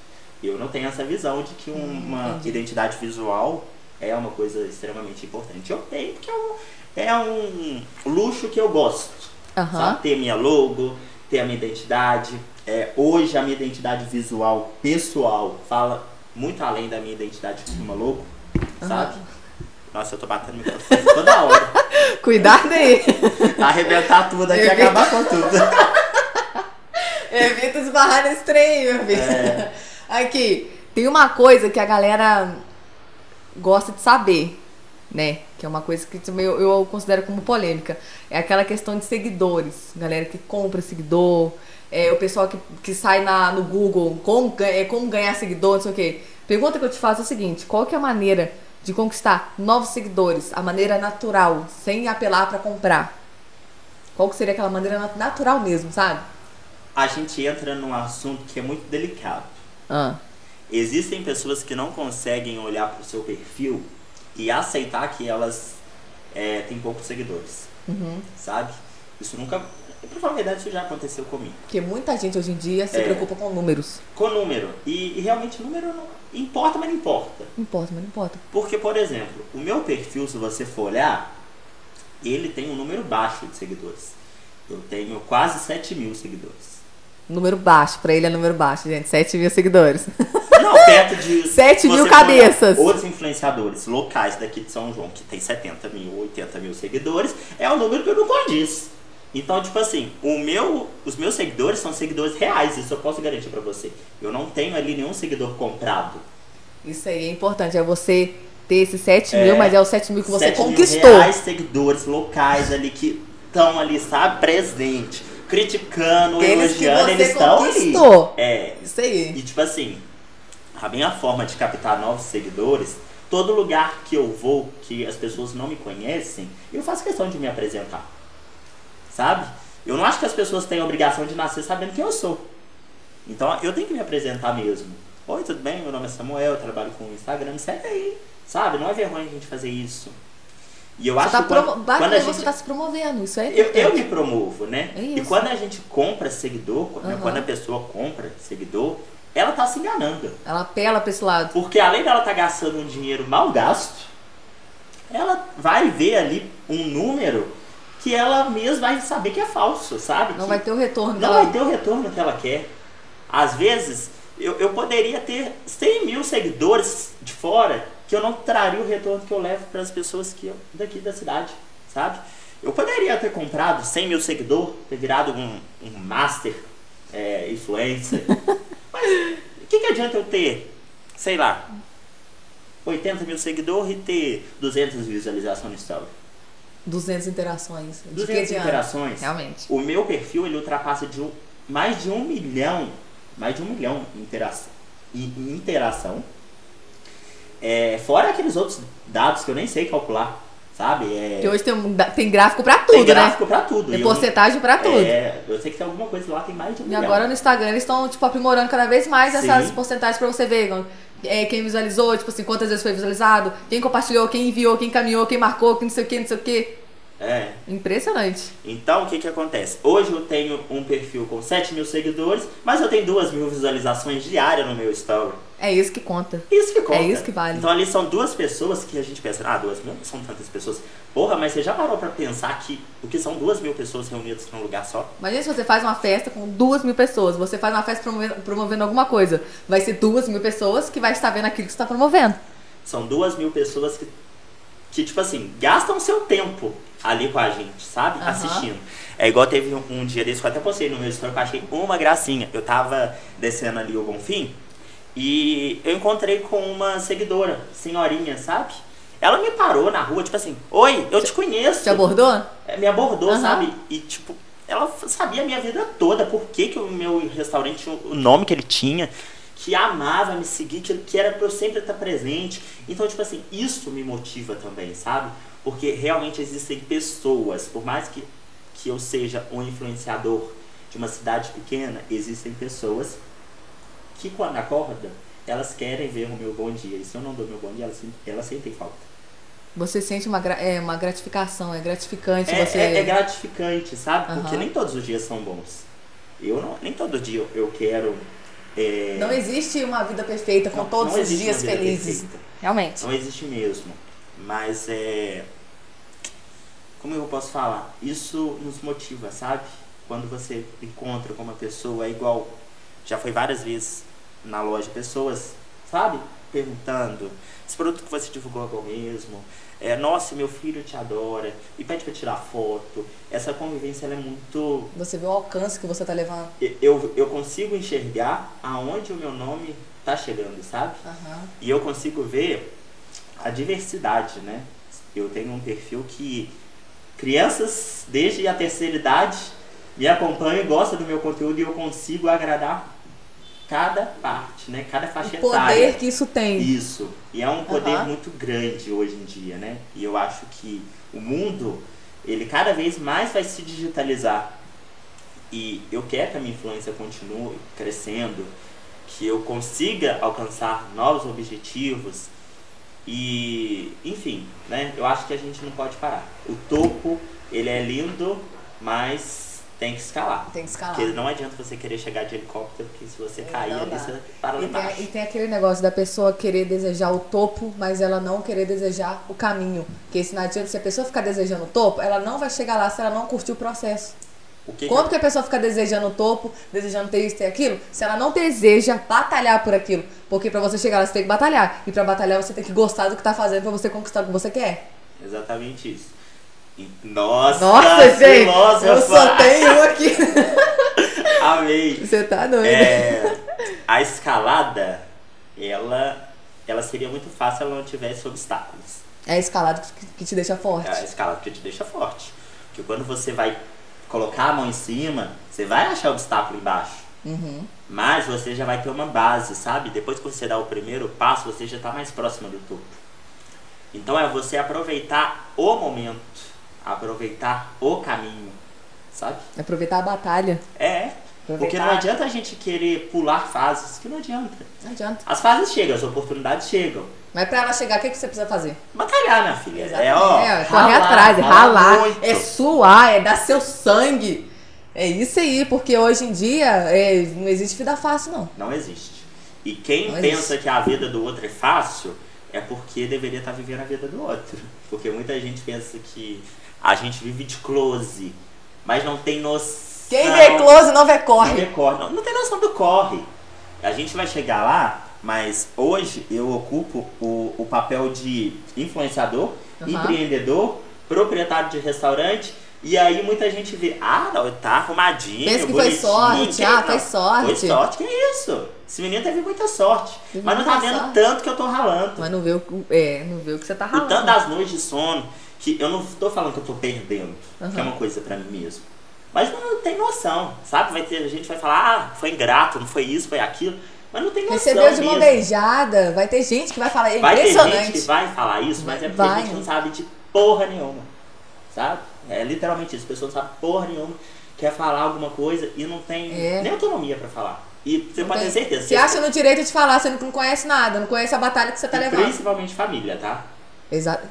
Eu não tenho essa visão de que uma entendi. identidade visual é uma coisa extremamente importante. Eu tenho porque é um, é um luxo que eu gosto. Sabe? Ter minha logo, ter a minha identidade. É, hoje a minha identidade visual pessoal fala muito além da minha identidade de uma logo, sabe? Nossa, eu tô batendo no microfone toda hora. Cuidado aí. Arrebentar tudo aqui e acabar com tudo. Evita esbarrar nesse trem, meu filho. É. Aqui, tem uma coisa que a galera gosta de saber, né? Que é uma coisa que também eu, eu considero como polêmica. É aquela questão de seguidores. Galera que compra seguidor. É, o pessoal que, que sai na, no Google, como, é, como ganhar seguidor, não sei o quê. Pergunta que eu te faço é a seguinte: qual que é a maneira de conquistar novos seguidores? A maneira natural, sem apelar pra comprar. Qual que seria aquela maneira nat- natural mesmo, sabe? A gente entra num assunto que é muito delicado. Ah. Existem pessoas que não conseguem olhar pro seu perfil e aceitar que elas é, têm poucos seguidores, Uhum. sabe? Isso nunca. Pra falar a verdade, isso já aconteceu comigo. Porque muita gente hoje em dia se É. preocupa com números. Com número. E, e realmente número não importa, mas não importa. Importa, mas não importa. Porque, por exemplo, o meu perfil, se você for olhar, ele tem um número baixo de seguidores. Eu tenho quase 7 mil seguidores. Número baixo, pra ele é número baixo, gente. 7 mil seguidores. Não, perto de. Sete se mil cabeças. Outros influenciadores locais daqui de São João, que tem 70 mil, 80 mil seguidores, é um número que não condiz. Então, tipo assim, o meu, os meus seguidores são seguidores reais, isso eu posso garantir pra você. Eu não tenho ali nenhum seguidor comprado. Isso aí é importante. É você ter esses 7 É. mil, mas é os 7 mil que você 7 mil conquistou. reais seguidores locais ali que estão ali, sabe, presente, criticando, Aqueles que elogiando, eles estão ali. É, Isso aí. e tipo assim, a minha forma de captar novos seguidores, todo lugar que eu vou, que as pessoas não me conhecem, eu faço questão de me apresentar. Sabe? Eu não acho que as pessoas têm a obrigação de nascer sabendo quem eu sou. Então eu tenho que me apresentar mesmo. Oi, tudo bem? Meu nome é Samuel, eu trabalho com o Instagram, me segue aí. Sabe? Não é vergonha a gente fazer isso. E eu Você acho tá que quando, quando gente você tá se promovendo. Isso é eu, eu me promovo, né? É E quando a gente compra seguidor, Aham. quando a pessoa compra seguidor, ela tá se enganando. Ela apela pra esse lado. Porque além dela estar gastando um dinheiro mal gasto, ela vai ver ali um número que ela mesma vai saber que é falso, sabe? Não Que vai ter o retorno não ela... vai ter o retorno que ela quer. Às vezes, eu, eu poderia ter 100 mil seguidores de fora que eu não traria o retorno que eu levo para as pessoas que eu- daqui da cidade, sabe? Eu poderia ter comprado 100 mil seguidores, ter virado um, um master é, influencer. Mas o que, que adianta eu ter, sei lá, 80 mil seguidores e ter 200 visualizações no story? 200 interações. De 200 que adianta? interações. Realmente. O meu perfil ele ultrapassa de um, mais de um milhão, mais de um milhão interação, interação. É, fora aqueles outros dados que eu nem sei calcular, sabe? É, Porque hoje tem, um- tem gráfico pra tudo, tem gráfico né? pra tudo. Tem E eu porcentagem pra tudo. É, eu sei que tem alguma coisa lá, tem mais de um E milhão. agora no Instagram eles estão, tipo, aprimorando cada vez mais essas Sim. porcentagens pra você ver. É, quem visualizou, tipo assim, quantas vezes foi visualizado, quem compartilhou, quem enviou, quem encaminhou, quem marcou, quem não sei o que, não sei o que. É. Impressionante. Então, o que que acontece? Hoje eu tenho um perfil com 7 mil seguidores, mas eu tenho 2 mil visualizações diárias no meu story. É isso que conta. Isso que conta. É isso que vale. Então ali são duas pessoas que a gente pensa, ah, duas mil não são tantas pessoas. Porra, mas você já parou pra pensar que o que são duas mil pessoas reunidas num lugar só? Imagina se você faz uma festa com duas mil pessoas, você faz uma festa promovendo, promovendo alguma coisa. Vai ser duas mil pessoas que vai estar vendo aquilo que você está promovendo. São duas mil pessoas que, que tipo assim, gastam seu tempo ali com a gente, sabe? Aham. Assistindo. É igual teve um, um dia desse que eu até postei no meu story que eu achei uma gracinha. Eu tava descendo ali o Bonfim e eu encontrei com uma seguidora, senhorinha, sabe? Ela me parou na rua, tipo assim, oi, eu te conheço. Te abordou? É, me abordou, Aham. sabe? E tipo, ela sabia a minha vida toda, por que, que o meu restaurante o nome que ele tinha, que amava me seguir, que, que era pra eu sempre estar presente. Então, tipo assim, isso me motiva também, sabe? Porque realmente existem pessoas, por mais que, que eu seja um influenciador de uma cidade pequena, existem pessoas que quando acordam, elas querem ver o meu bom dia. E se eu não dou meu bom dia, elas, elas sentem falta. Você sente uma, é, uma gratificação, é gratificante É, você. é- é gratificante, sabe? Porque Aham. nem todos os dias são bons. Eu não, nem todo dia eu- quero. é, Não existe uma vida perfeita com não- todos não os dias felizes. perfeita. Realmente. Não existe mesmo. Mas é. Como eu posso falar? Isso nos motiva, sabe? Quando você encontra com uma pessoa, é igual. Já foi várias vezes na loja, pessoas, sabe? Perguntando: esse produto que você divulgou bom mesmo? É, nossa, meu filho te adora. E pede pra tirar foto. Essa convivência é muito. Você vê o alcance que você tá levando. Eu, eu consigo enxergar aonde o meu nome tá chegando, sabe? Aham. E eu consigo ver a diversidade, né? Eu tenho um perfil que crianças desde a terceira idade me acompanham e gostam do meu conteúdo e eu consigo agradar cada parte, né? Cada faixa O poder etária. que isso tem. Isso. E é um poder Aham. muito grande hoje em dia, né? E eu acho que o mundo, ele cada vez mais vai se digitalizar. E eu quero que a minha influência continue crescendo, que eu consiga alcançar novos objetivos. E, enfim, né? Eu acho que a gente não pode parar. O topo, ele é lindo, mas tem que escalar. Tem que escalar. Porque não adianta você querer chegar de helicóptero, porque se você cair Não ali, você para lá E tem, embaixo. e tem aquele negócio da pessoa querer desejar o topo, mas ela não querer desejar o caminho. Porque se não adianta, se a pessoa ficar desejando o topo, ela não vai chegar lá se ela não curtir o processo. O que que Como que a pessoa fica desejando o topo, desejando ter isso, ter aquilo, se ela não deseja batalhar por aquilo? Porque pra você chegar lá, você tem que batalhar. E pra batalhar, você tem que gostar do que tá fazendo pra você conquistar o que você quer. Exatamente isso. Nossa, Nossa, gente! filósofa! Eu só tenho um aqui. Amei. Você tá doido. É, a escalada, ela, ela seria muito fácil se ela não tivesse obstáculos. É a escalada que, te deixa forte. É a escalada que te deixa forte. Porque quando você vai colocar a mão em cima, você vai achar obstáculo embaixo. Uhum. Mas você já vai ter uma base, sabe? Depois que você dá o primeiro passo, você já está mais próxima do topo. Então é você aproveitar o momento, aproveitar o caminho, sabe? Aproveitar a batalha. É, porque não adianta a gente querer pular fases, que não adianta. Não adianta. As fases chegam, as oportunidades chegam. Mas pra ela chegar, o que, que você precisa fazer? Batalhar, minha filha. É, Exatamente. ó, É, correr atrás, é ralar é suar, é dar seu sangue. É isso aí, porque hoje em dia é, não existe vida fácil, não. Não existe. E quem Não pensa existe. que a vida do outro é fácil, é porque deveria estar vivendo a vida do outro. Porque muita gente pensa que a gente vive de close, mas não tem noção. Quem vê close não vê Não, corre. vê corre. Não, não tem noção do corre. A gente vai chegar lá, mas hoje eu ocupo o, o papel de influenciador, Aham. empreendedor proprietário de restaurante. E aí muita gente vê, ah, não, tá arrumadinho, Pensa que foi sorte, ah, não, foi sorte. Foi sorte, que isso? Esse menino teve muita sorte. Teve mas não tá vendo sorte. tanto que eu tô ralando. Mas não vê o, é, não vê o que você tá E tanto ralando. das noites de sono, que eu não tô falando que eu tô perdendo, que é uma coisa pra mim mesmo. Mas não tem noção, sabe? Vai ter, gente vai falar, ah, foi ingrato, não foi isso, foi aquilo. Mas não tem noção Recebeu de mão beijada, vai ter gente que vai falar, é Vai ter impressionante. gente que vai falar isso, mas é porque Vai. a gente não sabe de porra nenhuma. Sabe? É literalmente isso. A pessoa não sabe porra nenhuma, quer falar alguma coisa e não tem É. nem autonomia pra falar. E você Não pode tem- ter certeza. Você- acha no direito de falar, que não conhece nada, não conhece a batalha que você tá e levando. Principalmente família, tá? Exato.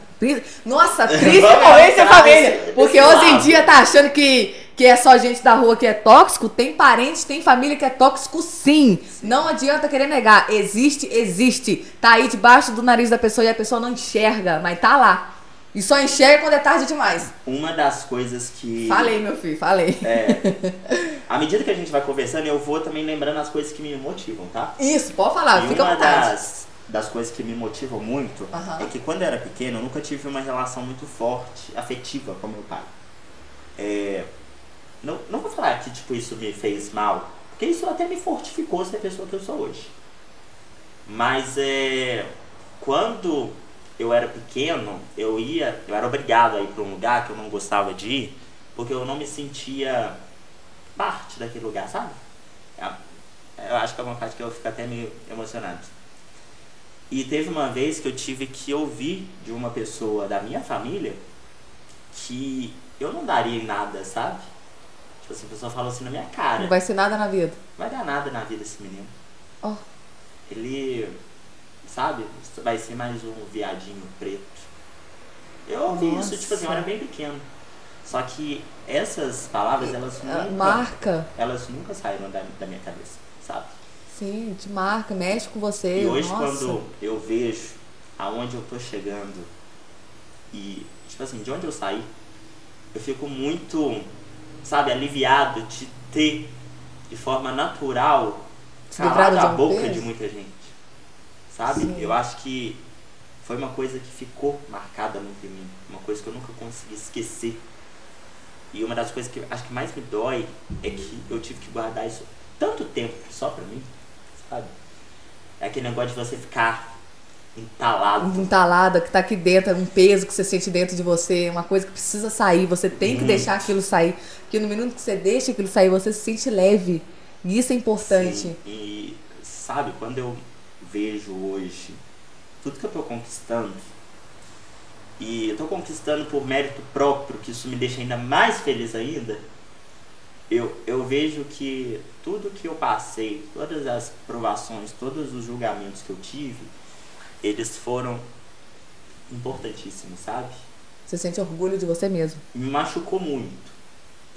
Nossa, principalmente a entrar família. Porque hoje em dia tá achando que, que é só gente da rua que é tóxico. Tem parente, tem família que é tóxico sim. Não adianta querer negar. Existe, existe. Tá aí debaixo do nariz da pessoa e a pessoa não enxerga, mas tá lá. E só enxerga quando é tarde demais. Uma das coisas que. Falei, meu filho, falei. É, à medida que a gente vai conversando, eu vou também lembrando as coisas que me motivam, tá? Isso, pode falar, e fica à uma vontade. das, das coisas que me motivam muito Aham. é que quando eu era pequeno, eu nunca tive uma relação muito forte, afetiva com meu pai. É, não, não vou falar que tipo, isso me fez mal, porque isso até me fortificou ser a pessoa que eu sou hoje. Mas é, quando eu era pequeno, eu ia, eu era obrigado a ir para um lugar que eu não gostava de ir, porque eu não me sentia parte daquele lugar, sabe? É- Eu acho que é uma parte que eu fico até meio emocionado. E teve uma vez que eu tive que ouvir de uma pessoa da minha família que eu não daria em nada, sabe? Tipo assim, a pessoa falou assim na minha cara. Não vai ser nada na vida. Não vai dar nada na vida esse menino. Ó. Ele, sabe, vai ser mais um viadinho preto. Eu ouvi isso, tipo assim, eu era Nossa. bem pequeno. Só que essas palavras, elas Ah, nunca, Marca. elas nunca saíram da, da minha cabeça, sabe? Sim, te marca, mexe com você. E hoje Nossa. quando eu vejo aonde eu tô chegando e, tipo assim, de onde eu saí, eu fico muito, sabe, aliviado de ter de forma natural calado a boca de muita gente. Sabe? Sim. Eu acho que foi uma coisa que ficou marcada muito em mim, uma coisa que eu nunca consegui esquecer. E uma das coisas que acho que mais me dói é que eu tive que guardar isso tanto tempo só pra mim, sabe? É aquele negócio de você ficar entalado. entalada que tá aqui dentro, um peso que você sente dentro de você, uma coisa que precisa sair, você tem que Muito. deixar aquilo sair. Porque no minuto que você deixa aquilo sair, você se sente leve. E isso é importante. Sim, E sabe, quando eu vejo hoje tudo que eu tô conquistando, e eu tô conquistando por mérito próprio, que isso me deixa ainda mais feliz ainda, eu, eu vejo que tudo que eu passei, todas as provações, todos os julgamentos que eu tive, eles foram importantíssimos, sabe? Você sente orgulho de você mesmo. me machucou muito.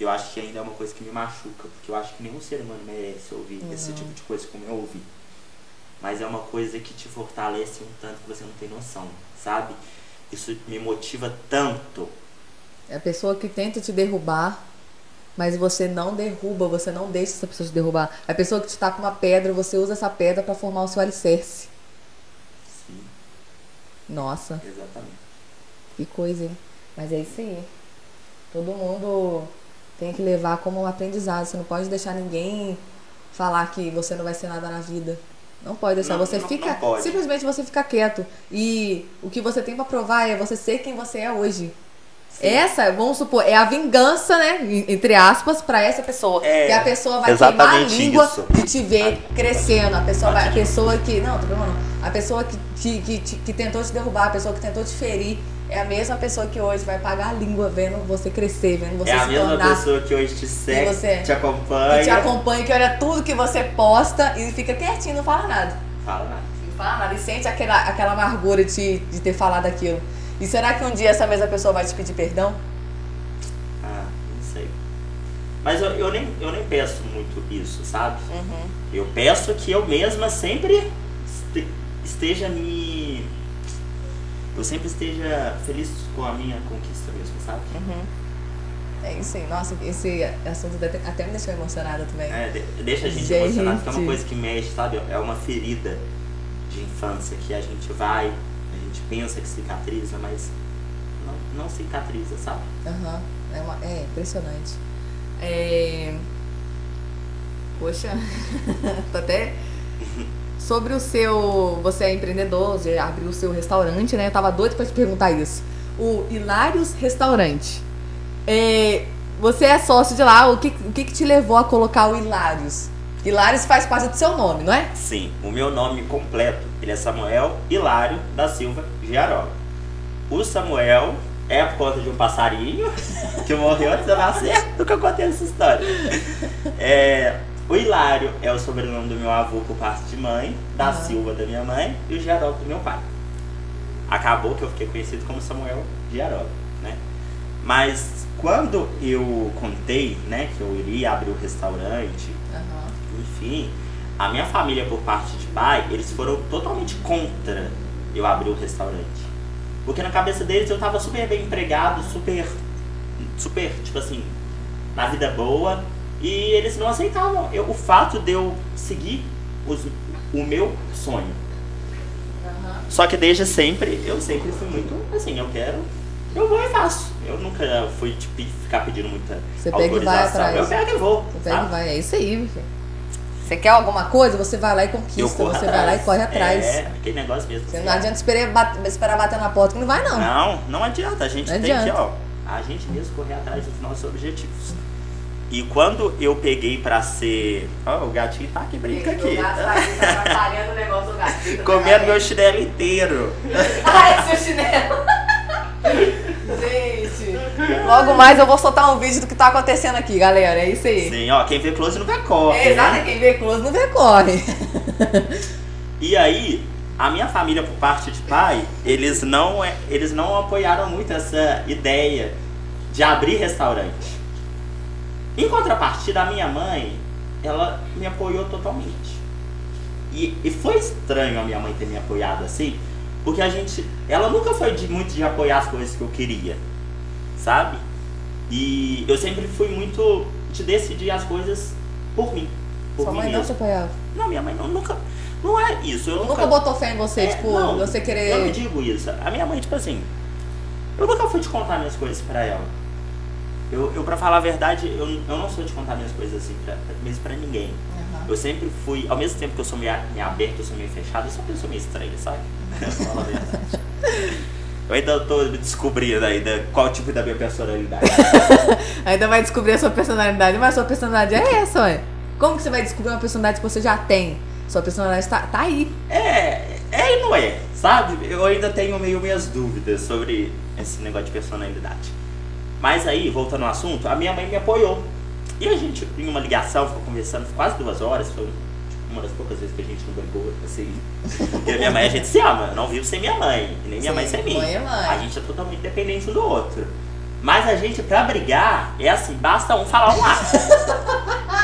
Eu acho que ainda é uma coisa que me machuca, porque eu acho que nenhum ser humano merece ouvir esse tipo de coisa como eu ouvi. Mas é uma coisa que te fortalece um tanto que você não tem noção, sabe? Isso me motiva tanto. É a pessoa que tenta te derrubar, mas você não derruba, você não deixa essa pessoa te derrubar. A pessoa que te tá com uma pedra, você usa essa pedra pra formar o seu alicerce. Sim, Nossa, exatamente. que coisa, hein? Mas é isso aí. Todo mundo tem que levar como um aprendizado. Você não pode deixar ninguém falar que você não vai ser nada na vida. Não pode deixar. Não, você não- fica. não. Simplesmente você fica quieto. E o que você tem pra provar é você ser quem você é hoje. Essa, vamos supor, é a vingança, né? Entre aspas, pra essa pessoa. É, que a pessoa vai queimar a língua isso. de te ver crescendo. A pessoa, vai, a pessoa que. Não, tô falando. A pessoa que, que, que, que tentou te derrubar, a pessoa que tentou te ferir, é a mesma pessoa que hoje vai pagar a língua vendo você crescer, vendo você é a se mesma tornar. pessoa que hoje te segue, você- te acompanha. Que te acompanha, que olha tudo que você posta e fica quietinho, não fala nada. Fala nada. Não fala nada. E sente aquela, aquela amargura de, de ter falado aquilo. E será que um dia essa mesma pessoa vai te pedir perdão? Ah, não sei. Mas eu, eu, nem, eu nem peço muito isso, sabe? Uhum. Eu peço que eu mesma sempre este- esteja me. Eu sempre esteja feliz com a minha conquista mesmo, sabe? É isso aí. Nossa, esse assunto até me deixou emocionada também. É, de- deixa a gente, Gente. emocionado, porque é uma coisa que mexe, sabe? É uma ferida de infância que a gente vai, gente pensa que cicatriza, mas não, não cicatriza, sabe? Aham. É, uma- é impressionante. É... Poxa, tô até. Sobre o seu. Você é empreendedor, você abriu o seu restaurante, né? Eu tava doido pra te perguntar isso. O Hilários Restaurante. É, Você é sócio de lá, o que, o que, que te levou a colocar o Hilários? Hilários faz parte do seu nome, não é? Sim, o meu nome completo, ele é Samuel Hilário da Silva Giarola. O Samuel é por conta de um passarinho que morreu antes de eu nascer, nunca contei essa história. É, o Hilário é o sobrenome do meu avô por parte de mãe, da Aham. Silva da minha mãe e o Giarola do meu pai. Acabou que eu fiquei conhecido como Samuel Giarola, né? Mas quando eu contei, né, que eu iria abrir o restaurante, Aham. Enfim, a minha família por parte de pai, eles foram totalmente contra eu abrir o restaurante. Porque na cabeça deles eu tava super bem empregado, super, super, tipo assim, na vida boa. E eles não aceitavam eu, o fato de eu seguir os- o meu sonho. Só que desde sempre, eu sempre fui muito assim, eu quero, eu vou e faço. Eu nunca fui pe- ficar pedindo muita Você pega e vai autorização. atrás. Eu pego e vou. Você pega e vai, é isso aí, meu filho. Você quer alguma coisa, você vai lá e conquista, você atrás. vai lá e corre atrás. É, aquele negócio mesmo. Você não adianta esperar, bat- esperar bater na porta que não vai, não. Não, não adianta. A gente Não tem que, adianta. ó, a gente mesmo correr atrás dos nossos objetivos. E quando eu peguei pra ser. Ó, o gatinho tá aqui, brinca aqui. atrapalhando o negócio do gatinho. Comendo meu chinelo inteiro. Ai, seu chinelo. Logo mais eu vou soltar um vídeo do que tá acontecendo aqui, galera. É isso aí. Sim, ó, quem vê close não vê corre. É, exato, né? quem vê close não vê corre. E aí, a minha família, por parte de pai, eles não, é- eles não apoiaram muito essa ideia de abrir restaurante. Em contrapartida, a minha mãe, ela me apoiou totalmente. E, e foi estranho a minha mãe ter me apoiado assim, porque a gente. Ela nunca foi de, muito de apoiar as coisas que eu queria, sabe? E eu sempre fui muito de decidir as coisas por mim. Por Sua mim mãe não te mesmo. apoiava. Não, minha mãe não, nunca. Não é isso. Eu Nunca botou fé em você, É, tipo, não, você Eu não querer. digo isso. A minha mãe, tipo assim, eu nunca fui te contar minhas coisas pra ela. Eu, eu pra falar a verdade, eu, eu não sou de contar minhas coisas assim, pra, mesmo pra ninguém. Aham. Eu sempre fui, ao mesmo tempo que eu sou meio, meio aberto, eu sou meio fechado, eu sou uma pessoa meio estranha, sabe? Pra falar a verdade. Eu ainda tô me descobrindo ainda qual tipo da minha personalidade. Ainda vai descobrir a sua personalidade, mas a sua personalidade é essa, ué. Como que você vai descobrir uma personalidade que você já tem? Sua personalidade tá, tá aí. É, é e não é, sabe? Eu ainda tenho meio minhas dúvidas sobre esse negócio de personalidade. Mas aí, voltando ao assunto, a minha mãe me apoiou. E a gente, em uma ligação, ficou conversando quase duas horas. Foi uma das poucas vezes que a gente não brigou, assim. Porque a minha mãe, a gente se ama. Eu não vivo sem minha mãe. E nem minha Sim, mãe sem mim. mãe é mãe. A gente é totalmente dependente um do outro. Mas a gente, pra brigar, é assim, basta um falar um ato.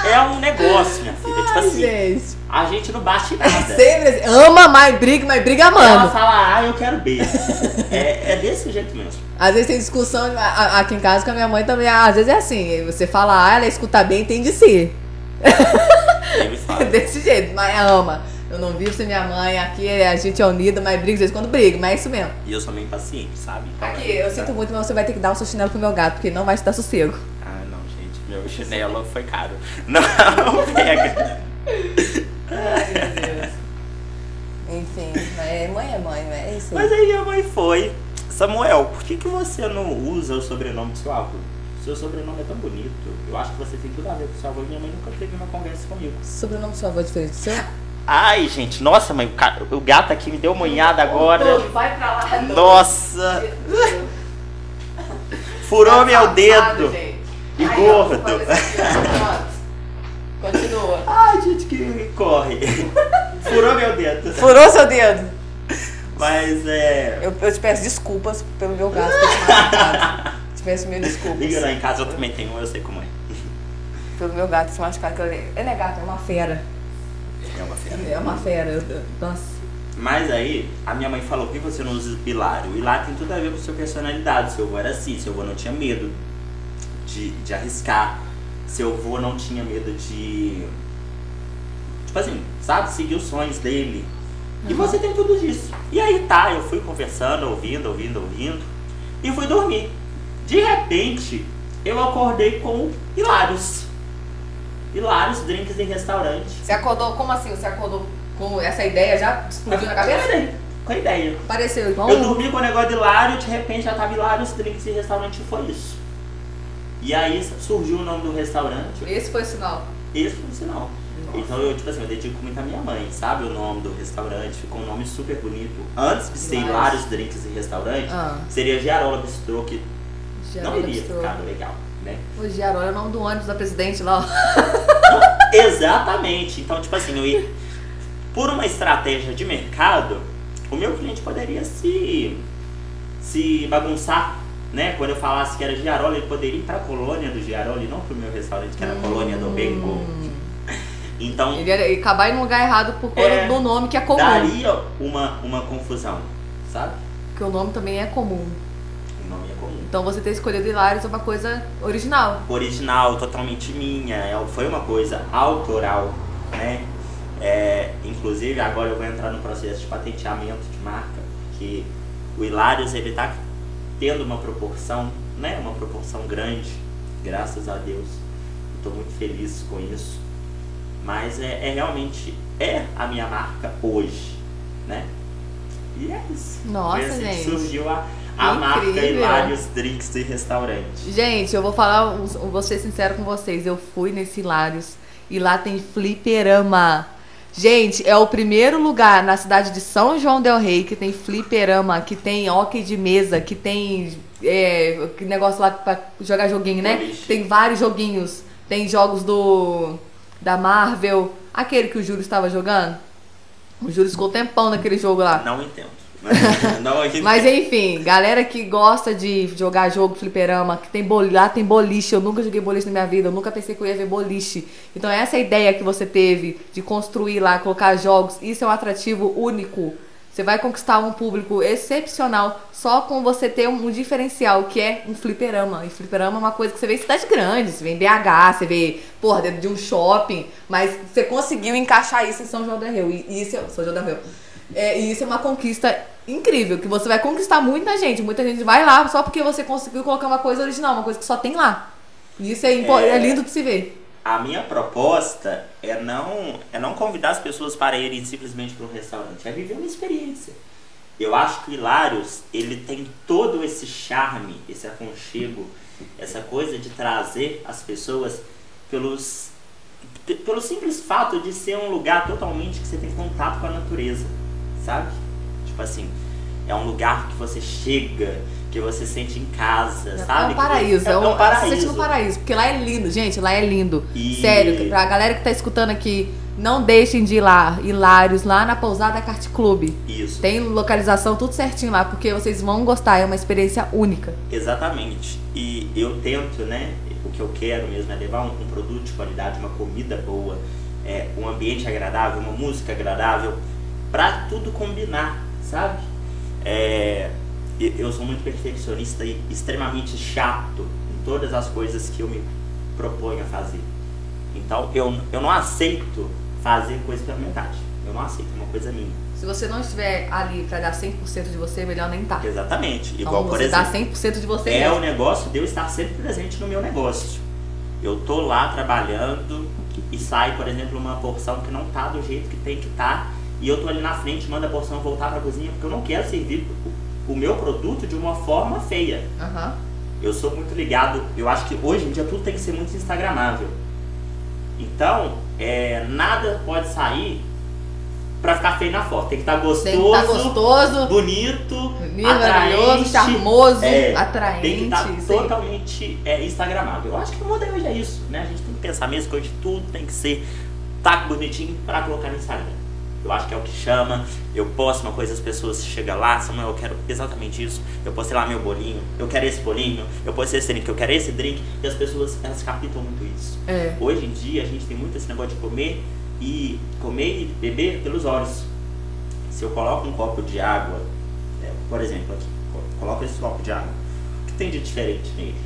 É um negócio, minha filha. Tipo Ai, assim, gente. a gente não bate nada. Sempre assim. Ama, mas briga, mas briga Ela amando. fala A, eu quero B. é, é desse jeito mesmo. Às vezes tem discussão a- a- aqui em casa com a minha mãe também. Às vezes é assim, você fala A, ela escuta bem e entende si. Desse jeito, mas ama. Eu não vivo sem minha mãe, aqui a gente é unida, mas briga às vezes quando briga, mas é isso mesmo. E eu sou meio impaciente, sabe? Então, Aqui, é- eu sinto muito, mas você vai ter que dar o seu chinelo pro meu gato, porque não vai te dar sossego. Ah, não, gente. Meu chinelo foi caro. Não, pega. Ai, meu Deus. Enfim, é, mãe é mãe, é isso Mas aí. aí minha mãe foi. Samuel, por que, que você não usa o sobrenome do seu avô? Seu sobrenome é tão bonito. Eu acho que você tem tudo a ver com o seu avô. E minha mãe nunca teve uma conversa comigo. Sobrenome do seu avô é diferente do seu? Ai, gente, nossa, mãe, o, ca- o gato aqui me deu uma unhada agora. Vai pra lá, Nossa, furou meu dedo. E gordo. Continua. Ai, gente, que corre. Furou meu dedo. Furou seu dedo. Mas é. Eu, eu te peço desculpas pelo meu gato ter te machucado. Te peço mil desculpas. Liga lá em casa, eu também tenho eu sei como é. Pelo meu gato te machucado. que eu- Ele é gato, é uma fera. É uma fera. É uma fera. eu- Nossa. Mas aí, a minha mãe falou: por que você não usa o Hilário? O Hilário tem tudo a ver com sua personalidade. Seu avô era assim, seu avô não tinha medo de, de arriscar. Seu avô não tinha medo de. Tipo assim, sabe? Seguir os sonhos dele. E Uhum. você tem tudo disso. E aí tá, eu fui conversando, ouvindo, ouvindo, ouvindo. e fui dormir. De repente, eu acordei com Hilários. Hilários drinks em restaurante. Você acordou, como assim? Você acordou com essa ideia já explodiu na cabeça? Com a ideia. Pareceu igual. Eu dormi com o negócio de Hilário, de repente já tava Hilários drinks em restaurante e foi isso. E aí surgiu o nome do restaurante. Esse foi o sinal. Esse foi o sinal. Nossa. Então eu, tipo assim, eu dedico muito à minha mãe, sabe? O nome do restaurante, ficou um nome super bonito. Antes de ser. Hilários Drinks e Restaurante, Ah, seria Giarola Bistrô, que não iria ficar legal, né? O Giarola é o nome do ônibus da presidente lá, ó. Exatamente. Então, tipo assim, eu ia, por uma estratégia de mercado, o meu cliente poderia se, se bagunçar, né? Quando eu falasse que era Giarola, ele poderia ir pra colônia do Giarola e não pro meu restaurante, que era a colônia do. Hum. Então, Ele ia acabar em um lugar errado por conta É, do nome que é comum. daria uma, uma confusão, sabe? Porque o nome também é comum. O nome é comum. Então você ter escolhido Hilários é uma coisa original. Original, totalmente minha, é- foi uma coisa autoral, né? É, inclusive, agora eu vou entrar no processo de patenteamento de marca, que o Hilários, ele tá tendo uma proporção, né? Uma proporção grande, graças a Deus. Estou muito feliz com isso. Mas é, é realmente, é a minha marca hoje, né? E é isso. Nossa, assim gente. surgiu a, a marca. Hilários Drinks e Restaurante. Gente, eu vou falar, vou ser sincero com vocês. Eu fui nesse Hilários e lá tem fliperama. Gente, é o primeiro lugar na cidade de São João del Rei que tem fliperama, que tem hockey de mesa, que tem é, que negócio lá pra jogar joguinho, né? Boliche. Tem vários joguinhos. Tem jogos do da Marvel, aquele que o Júlio estava jogando. O Júlio ficou tempão naquele jogo lá. Não entendo. Entendo. Mas enfim, galera que gosta de jogar jogo fliperama, que tem lá tem boliche, eu nunca joguei boliche na minha vida, eu nunca pensei que eu ia ver boliche. Então essa é ideia que você teve de construir lá, colocar jogos, isso é um atrativo único. Você vai conquistar um público excepcional só com você ter um, um diferencial, que é um fliperama. E fliperama é uma coisa que você vê em cidade grande, você vê em BH, você vê, porra, dentro de um shopping, mas você conseguiu encaixar isso em São João del Rio. E isso é, São João del Rio. É, e isso é uma conquista incrível, que você vai conquistar muita gente. Muita gente vai lá só porque você conseguiu colocar uma coisa original, uma coisa que só tem lá. E isso é, É. é lindo de se ver. A minha proposta é não, é não convidar as pessoas para irem simplesmente para um restaurante, é viver uma experiência. Eu acho que o Hilários, ele tem todo esse charme, esse aconchego, essa coisa de trazer as pessoas pelos, pelo simples fato de ser um lugar totalmente que você tem contato com a natureza, sabe? Tipo assim, é um lugar que você chega, que você sente em casa, É sabe? um paraíso, é, é, um um, Você sente paraíso. no paraíso, porque lá é lindo, gente, lá é lindo. E- Sério, pra galera que tá escutando aqui, não deixem de ir lá, Hilários, lá na pousada Kart Club. Isso. Tem localização tudo certinho lá, porque vocês vão gostar, é uma experiência única. Exatamente. E eu tento, né? O que eu quero mesmo é levar um, um produto de qualidade, uma comida boa, é, um ambiente agradável, uma música agradável, pra tudo combinar, sabe? É, eu sou muito perfeccionista e extremamente chato em todas as coisas que eu me proponho a fazer. Então eu, eu não aceito fazer coisa pela metade. Eu não aceito é uma coisa minha. Se você não estiver ali pra dar 100% de você, melhor nem tá. Exatamente. Então Igual, por você exemplo. dá 100% de você É o mesmo. negócio de eu estar sempre presente no meu negócio. Eu tô lá trabalhando e sai, por exemplo, uma porção que não tá do jeito que tem que tá. E eu tô ali na frente, manda a porção voltar pra cozinha, porque eu não quero servir o meu produto de uma forma feia. Aham. Eu sou muito ligado, eu acho que hoje em dia tudo tem que ser muito instagramável. Então, é, nada pode sair pra ficar feio na foto. Tem que estar gostoso, Tem que estar gostoso, bonito, maravilhoso, atraente. charmoso, É, atraente. Tem que estar isso aí. totalmente é, instagramável. Eu acho que o modelo hoje é isso, né? A gente tem que pensar mesmo que hoje tudo tem que ser tá bonitinho pra colocar no Instagram. Eu acho que é o que chama. Eu posto uma coisa, as pessoas chegam lá, Samuel, eu quero exatamente isso. Eu postei lá meu bolinho, eu quero esse bolinho, eu postei esse drink, eu quero esse drink. E as pessoas, elas captam muito isso. É. Hoje em dia a gente tem muito esse negócio de comer e comer e beber pelos olhos. Se eu coloco um copo de água, é, por exemplo, aqui, co- coloco esse copo de água, o que tem de diferente nele?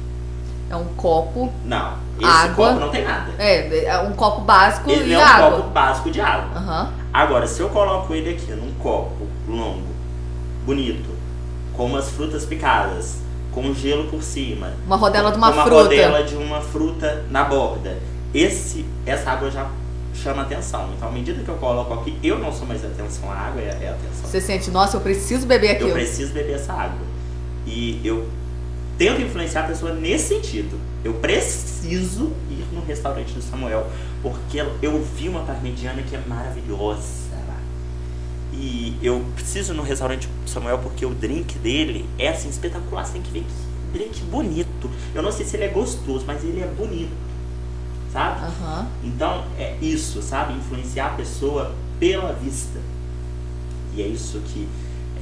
É um copo. Não, esse Água. copo não tem nada. É, é um copo básico Ele e é um água. copo básico de água. Aham. Agora, se eu coloco ele aqui num copo longo, bonito, com umas frutas picadas, com gelo por cima. Uma rodela de uma, uma fruta. rodela de uma fruta na borda. Esse, essa água já chama atenção. Então, à medida que eu coloco aqui, eu não sou mais atenção, a água é, é atenção. Você sente, nossa, eu preciso beber aquilo. Eu preciso beber essa água. E eu tento influenciar a pessoa nesse sentido. Eu preciso ir no restaurante do Samuel, porque eu vi uma parmegiana que é maravilhosa. E eu preciso ir no restaurante do Samuel porque o drink dele é assim espetacular. Você tem que ver que drink bonito. Eu não sei se ele é gostoso, mas ele é bonito. Sabe? Aham. Então é isso, sabe? Influenciar a pessoa pela vista. E é isso que.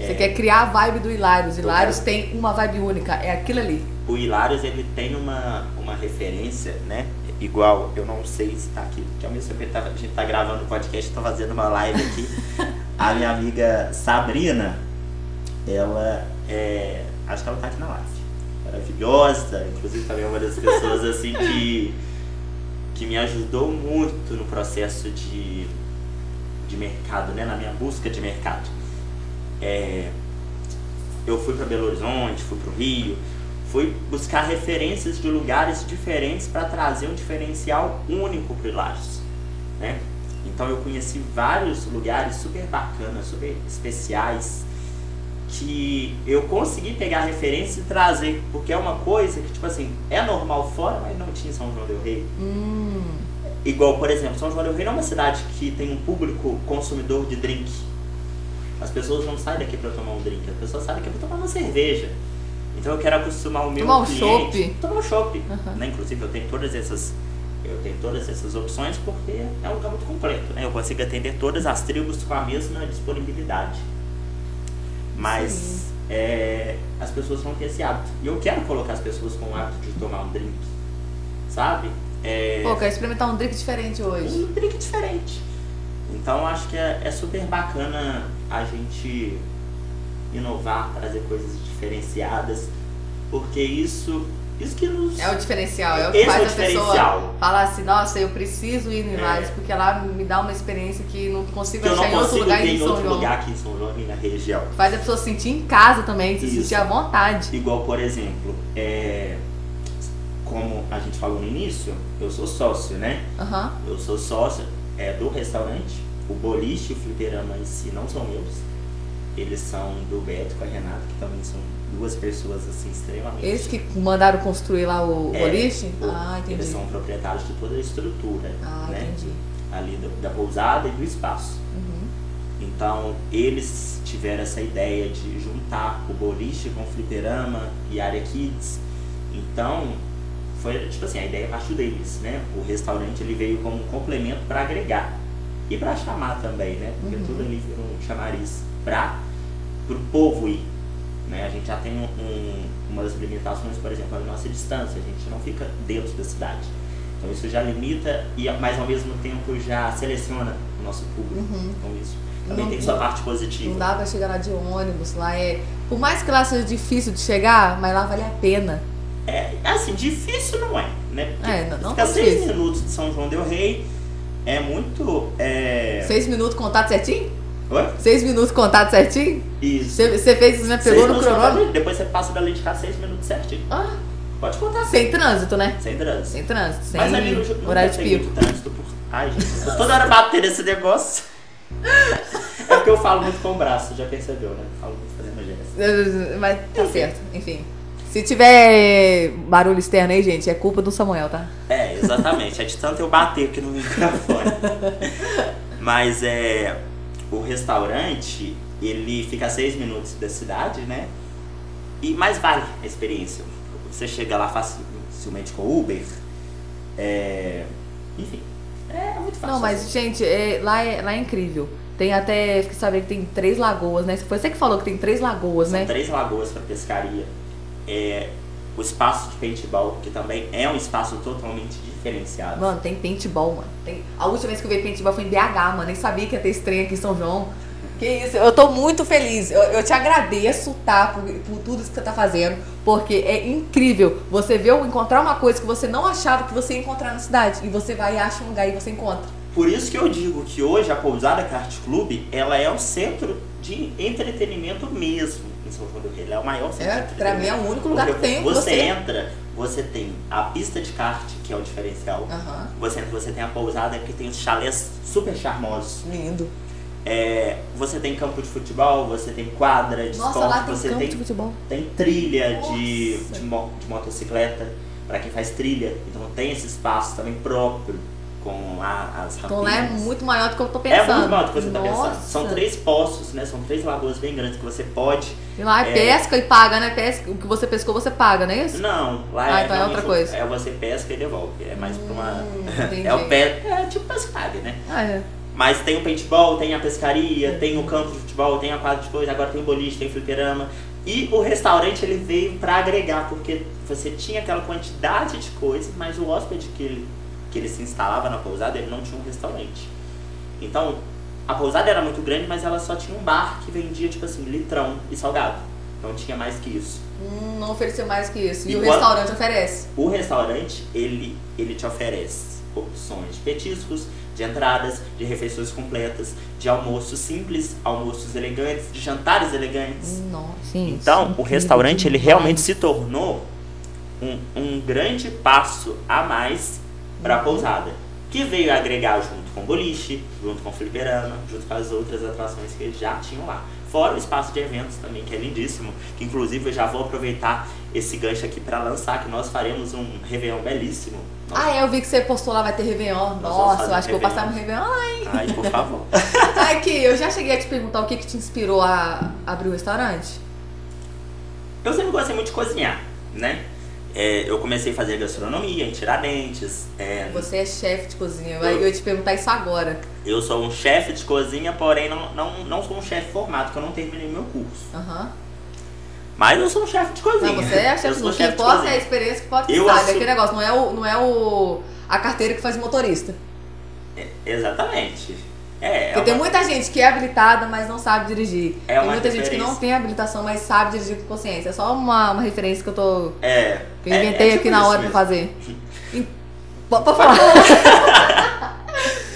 É, Você quer criar a vibe do Hilários. Hilários tem uma vibe única, é aquilo ali. O Hilários ele tem uma, uma referência, né? Igual, eu não sei se tá aqui, porque ao mesmo tempo tá- a gente tá gravando o podcast, tô fazendo uma live aqui. a minha amiga Sabrina, ela é. Acho que ela tá aqui na live. Maravilhosa, inclusive também é uma das pessoas assim que, que me ajudou muito no processo de, de mercado, né? Na minha busca de mercado. É, eu fui para Belo Horizonte, fui para o Rio, fui buscar referências de lugares diferentes para trazer um diferencial único para o Hilários, né? Então eu conheci vários lugares super bacanas, super especiais, que eu consegui pegar referência e trazer, porque é uma coisa que, tipo assim, é normal fora, mas não tinha em São João del Rei. Hum. Igual, por exemplo, São João del Rei não é uma cidade que tem um público consumidor de drink. As pessoas não saem daqui para tomar um drink, as pessoas saem daqui para tomar uma cerveja. Então eu quero acostumar o meu Tomar um cliente chopp. tomar um chopp. Aham. Né? Inclusive eu tenho todas essas eu tenho todas essas opções porque é um lugar muito completo, né? Eu consigo atender todas as tribos com a mesma disponibilidade. Mas é, as pessoas não têm esse hábito. E eu quero colocar as pessoas com o hábito de tomar um drink. Sabe? É, Pô, quero experimentar um drink diferente hoje. um drink diferente. Então acho que é, é super bacana a gente inovar, trazer coisas diferenciadas, porque isso, isso que nos. É o diferencial, é o que é faz o a pessoa falar assim, nossa, eu preciso ir no É. Hilários, porque lá me dá uma experiência que não consigo que achar não em outro lugar em em São outro João. lugar aqui em São João e na região. Faz a pessoa se sentir em casa também, se Isso. sentir à vontade. Igual, por exemplo, é, como a gente falou no início, eu sou sócio, né? Aham. Eu sou sócio é, do restaurante. O boliche e o fliperama em si não são meus. Eles são do Beto com a Renata, que também são duas pessoas assim extremamente. Eles que mandaram construir lá o É, boliche? o- Ah, entendi. Eles são proprietários de toda a estrutura, Ah, né? entendi. Ali do- da pousada e do espaço. Uhum. Então, eles tiveram essa ideia de juntar o boliche com o fliperama e área kids. Então, foi tipo assim, a ideia partiu deles, né? O restaurante ele veio como um complemento para agregar e para chamar também, né? Porque Uhum. tudo ali virou um chamariz para o povo ir. Né? A gente já tem um, um, umas limitações, por exemplo, a nossa distância, a gente não fica dentro da cidade. Então isso já limita, e mas ao mesmo tempo já seleciona o nosso público. Uhum. Então isso também Não- tem sua parte positiva. Não dá pra chegar lá de ônibus, lá é. Por mais que lá seja difícil de chegar, mas lá vale a pena. É, assim, difícil não é, né? Porque É, não- não ficar tão seis minutos de São João Del Rei é muito. É... Seis minutos contato certinho? Oi? Seis minutos contato certinho? Isso. Você fez, né? Seis Pegou no minutos cronômetro? Depois você passa da lei de cá seis minutos certinho. Ah, Pode contar sem, trânsito, né? sem trânsito. Sem trânsito, sem Mas ali no, no horário de pico. trânsito por. Ai, gente, eu tô toda hora batendo esse negócio. É porque eu falo muito com o braço, já percebeu, né? Falo muito fazendo gesto. Mas tá certo, enfim. Se tiver barulho externo aí, gente, é culpa do Samuel, tá? É, exatamente. É de tanto eu bater aqui no microfone. Mas é. O restaurante, ele fica a seis minutos da cidade, né? E mais vale a experiência. Você chega lá facilmente com Uber. É. Enfim. É muito fácil. Não, mas, gente, é- lá, é, lá é incrível. Tem até, fiquei sabendo que tem três lagoas, né? Foi você que falou que tem três lagoas, São né? três lagoas para pescaria. É, o espaço de paintball, que também é um espaço totalmente diferenciado. Mano, tem paintball, mano. Tem... A última vez que eu vi paintball foi em BH, mano. Nem sabia que ia ter esse trem aqui em São João. Que isso, eu tô muito feliz. Eu, eu te agradeço, tá? Por, por tudo isso que você tá fazendo. Porque é incrível você ver ou encontrar uma coisa que você não achava que você ia encontrar na cidade. E você vai e acha um lugar e você encontra. Por isso que eu digo que hoje a Pousada Kart Club ela é o centro de entretenimento mesmo. Em São João do Rei. Ele é o maior centro É, de pra mim é o único lugar que Porque tem. Você, Você. entra, você tem a pista de kart, que é o diferencial. Aham. Você entra, você tem a pousada, que tem os chalés super charmosos. Lindo. É, você tem campo de futebol, você tem quadra de Nossa, esporte, lá tem você campo tem de futebol. tem trilha de, de, de motocicleta para quem faz trilha. Então tem esse espaço também próprio com a, as Então lá é muito maior do que eu tô É pensando. muito maior do que você tá Nossa. pensando. São três poços, né? São três lagoas bem grandes que você pode. E lá é, É. pesca e paga, né? Pesca, o que você pescou, você paga, não é isso? Não, lá Ah, é, então é outra coisa. É você pesca e devolve. É mais pra uma. Hum, entendi. é o pé. É tipo pescado, né? Ah, é. Mas tem o paintball, tem a pescaria, tem o campo de futebol, tem a quadra de coisa, agora tem o boliche, tem o fliperama. E o restaurante ele veio para agregar, porque você tinha aquela quantidade de coisas, mas o hóspede que ele, que ele se instalava na pousada, ele não tinha um restaurante. Então, a pousada era muito grande, mas ela só tinha um bar que vendia, tipo assim, litrão e salgado. Não tinha mais que isso. Hum, não ofereceu mais que isso. E, E o quando- restaurante oferece. O restaurante, ele, ele te oferece opções de petiscos, de entradas, de refeições completas, de almoços simples, almoços elegantes, de jantares elegantes. Nossa, sim. Então, o restaurante, ele realmente se tornou um, um grande passo a mais para a pousada. Que veio agregar junto com o boliche, junto com o fliperama, junto com as outras atrações que eles já tinham lá. Fora o espaço de eventos também, que é lindíssimo. Que inclusive eu já vou aproveitar esse gancho aqui para lançar, que nós faremos um Réveillon belíssimo. Nós- Ah, é, eu vi que você postou lá, vai ter Réveillon. vamos Nossa, eu acho que eu vou passar Réveillon. no Réveillon. Ai, Ai, por favor. ai, que eu já cheguei a te perguntar o que, que te inspirou a abrir o restaurante. Eu sempre gostei muito de cozinhar, né? É, eu comecei a fazer gastronomia em Tiradentes. é, Você é chefe de cozinha. Eu ia te perguntar isso agora. Eu sou um chefe de cozinha, porém não, não, não sou um chefe formado, porque eu não terminei meu curso. Aham. Mas eu sou um chefe de cozinha. Não, você é eu chefe de importa é a cozinha. experiência que pode Eu sabe. assumo- Aquele negócio, não é, o, não é o, a carteira que faz motorista. É, exatamente. É, é Porque tem uma- muita gente que é habilitada, mas não sabe dirigir. É tem muita gente que não tem habilitação, mas sabe dirigir com consciência. É só uma, uma referência que eu tô. É. Que eu é- inventei é tipo aqui na hora pra mesmo. fazer. Em- Pode pode falar.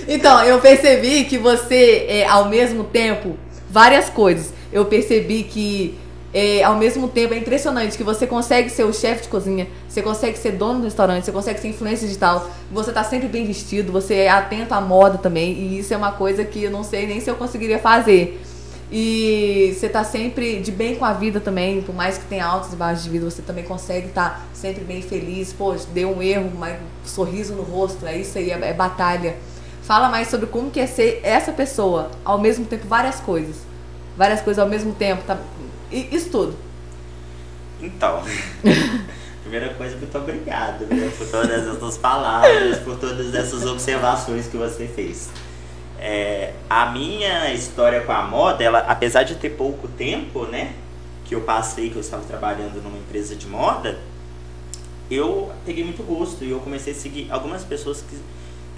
então, eu percebi que você, é, ao mesmo tempo, várias coisas. Eu percebi que, é, ao mesmo tempo, é impressionante que você consegue ser o chefe de cozinha, você consegue ser dono do restaurante, você consegue ser influência digital, você tá sempre bem vestido, você é atento à moda também, e isso é uma coisa que eu não sei nem se eu conseguiria fazer. E você tá sempre de bem com a vida também, por mais que tenha altos e baixos de vida, você também consegue estar sempre bem feliz. Pô, deu um erro, mas sorriso no rosto, é isso aí, é, é batalha. Fala mais sobre como que é ser essa pessoa, ao mesmo tempo, várias coisas. Várias coisas ao mesmo tempo, tá? E- Isso tudo. Então. Primeira coisa, muito obrigado né, por todas essas palavras, por todas essas observações que você fez. É, a minha história com a moda, ela, apesar de ter pouco tempo, né, que eu passei, que eu estava trabalhando numa empresa de moda, eu peguei muito gosto e eu comecei a seguir algumas pessoas que,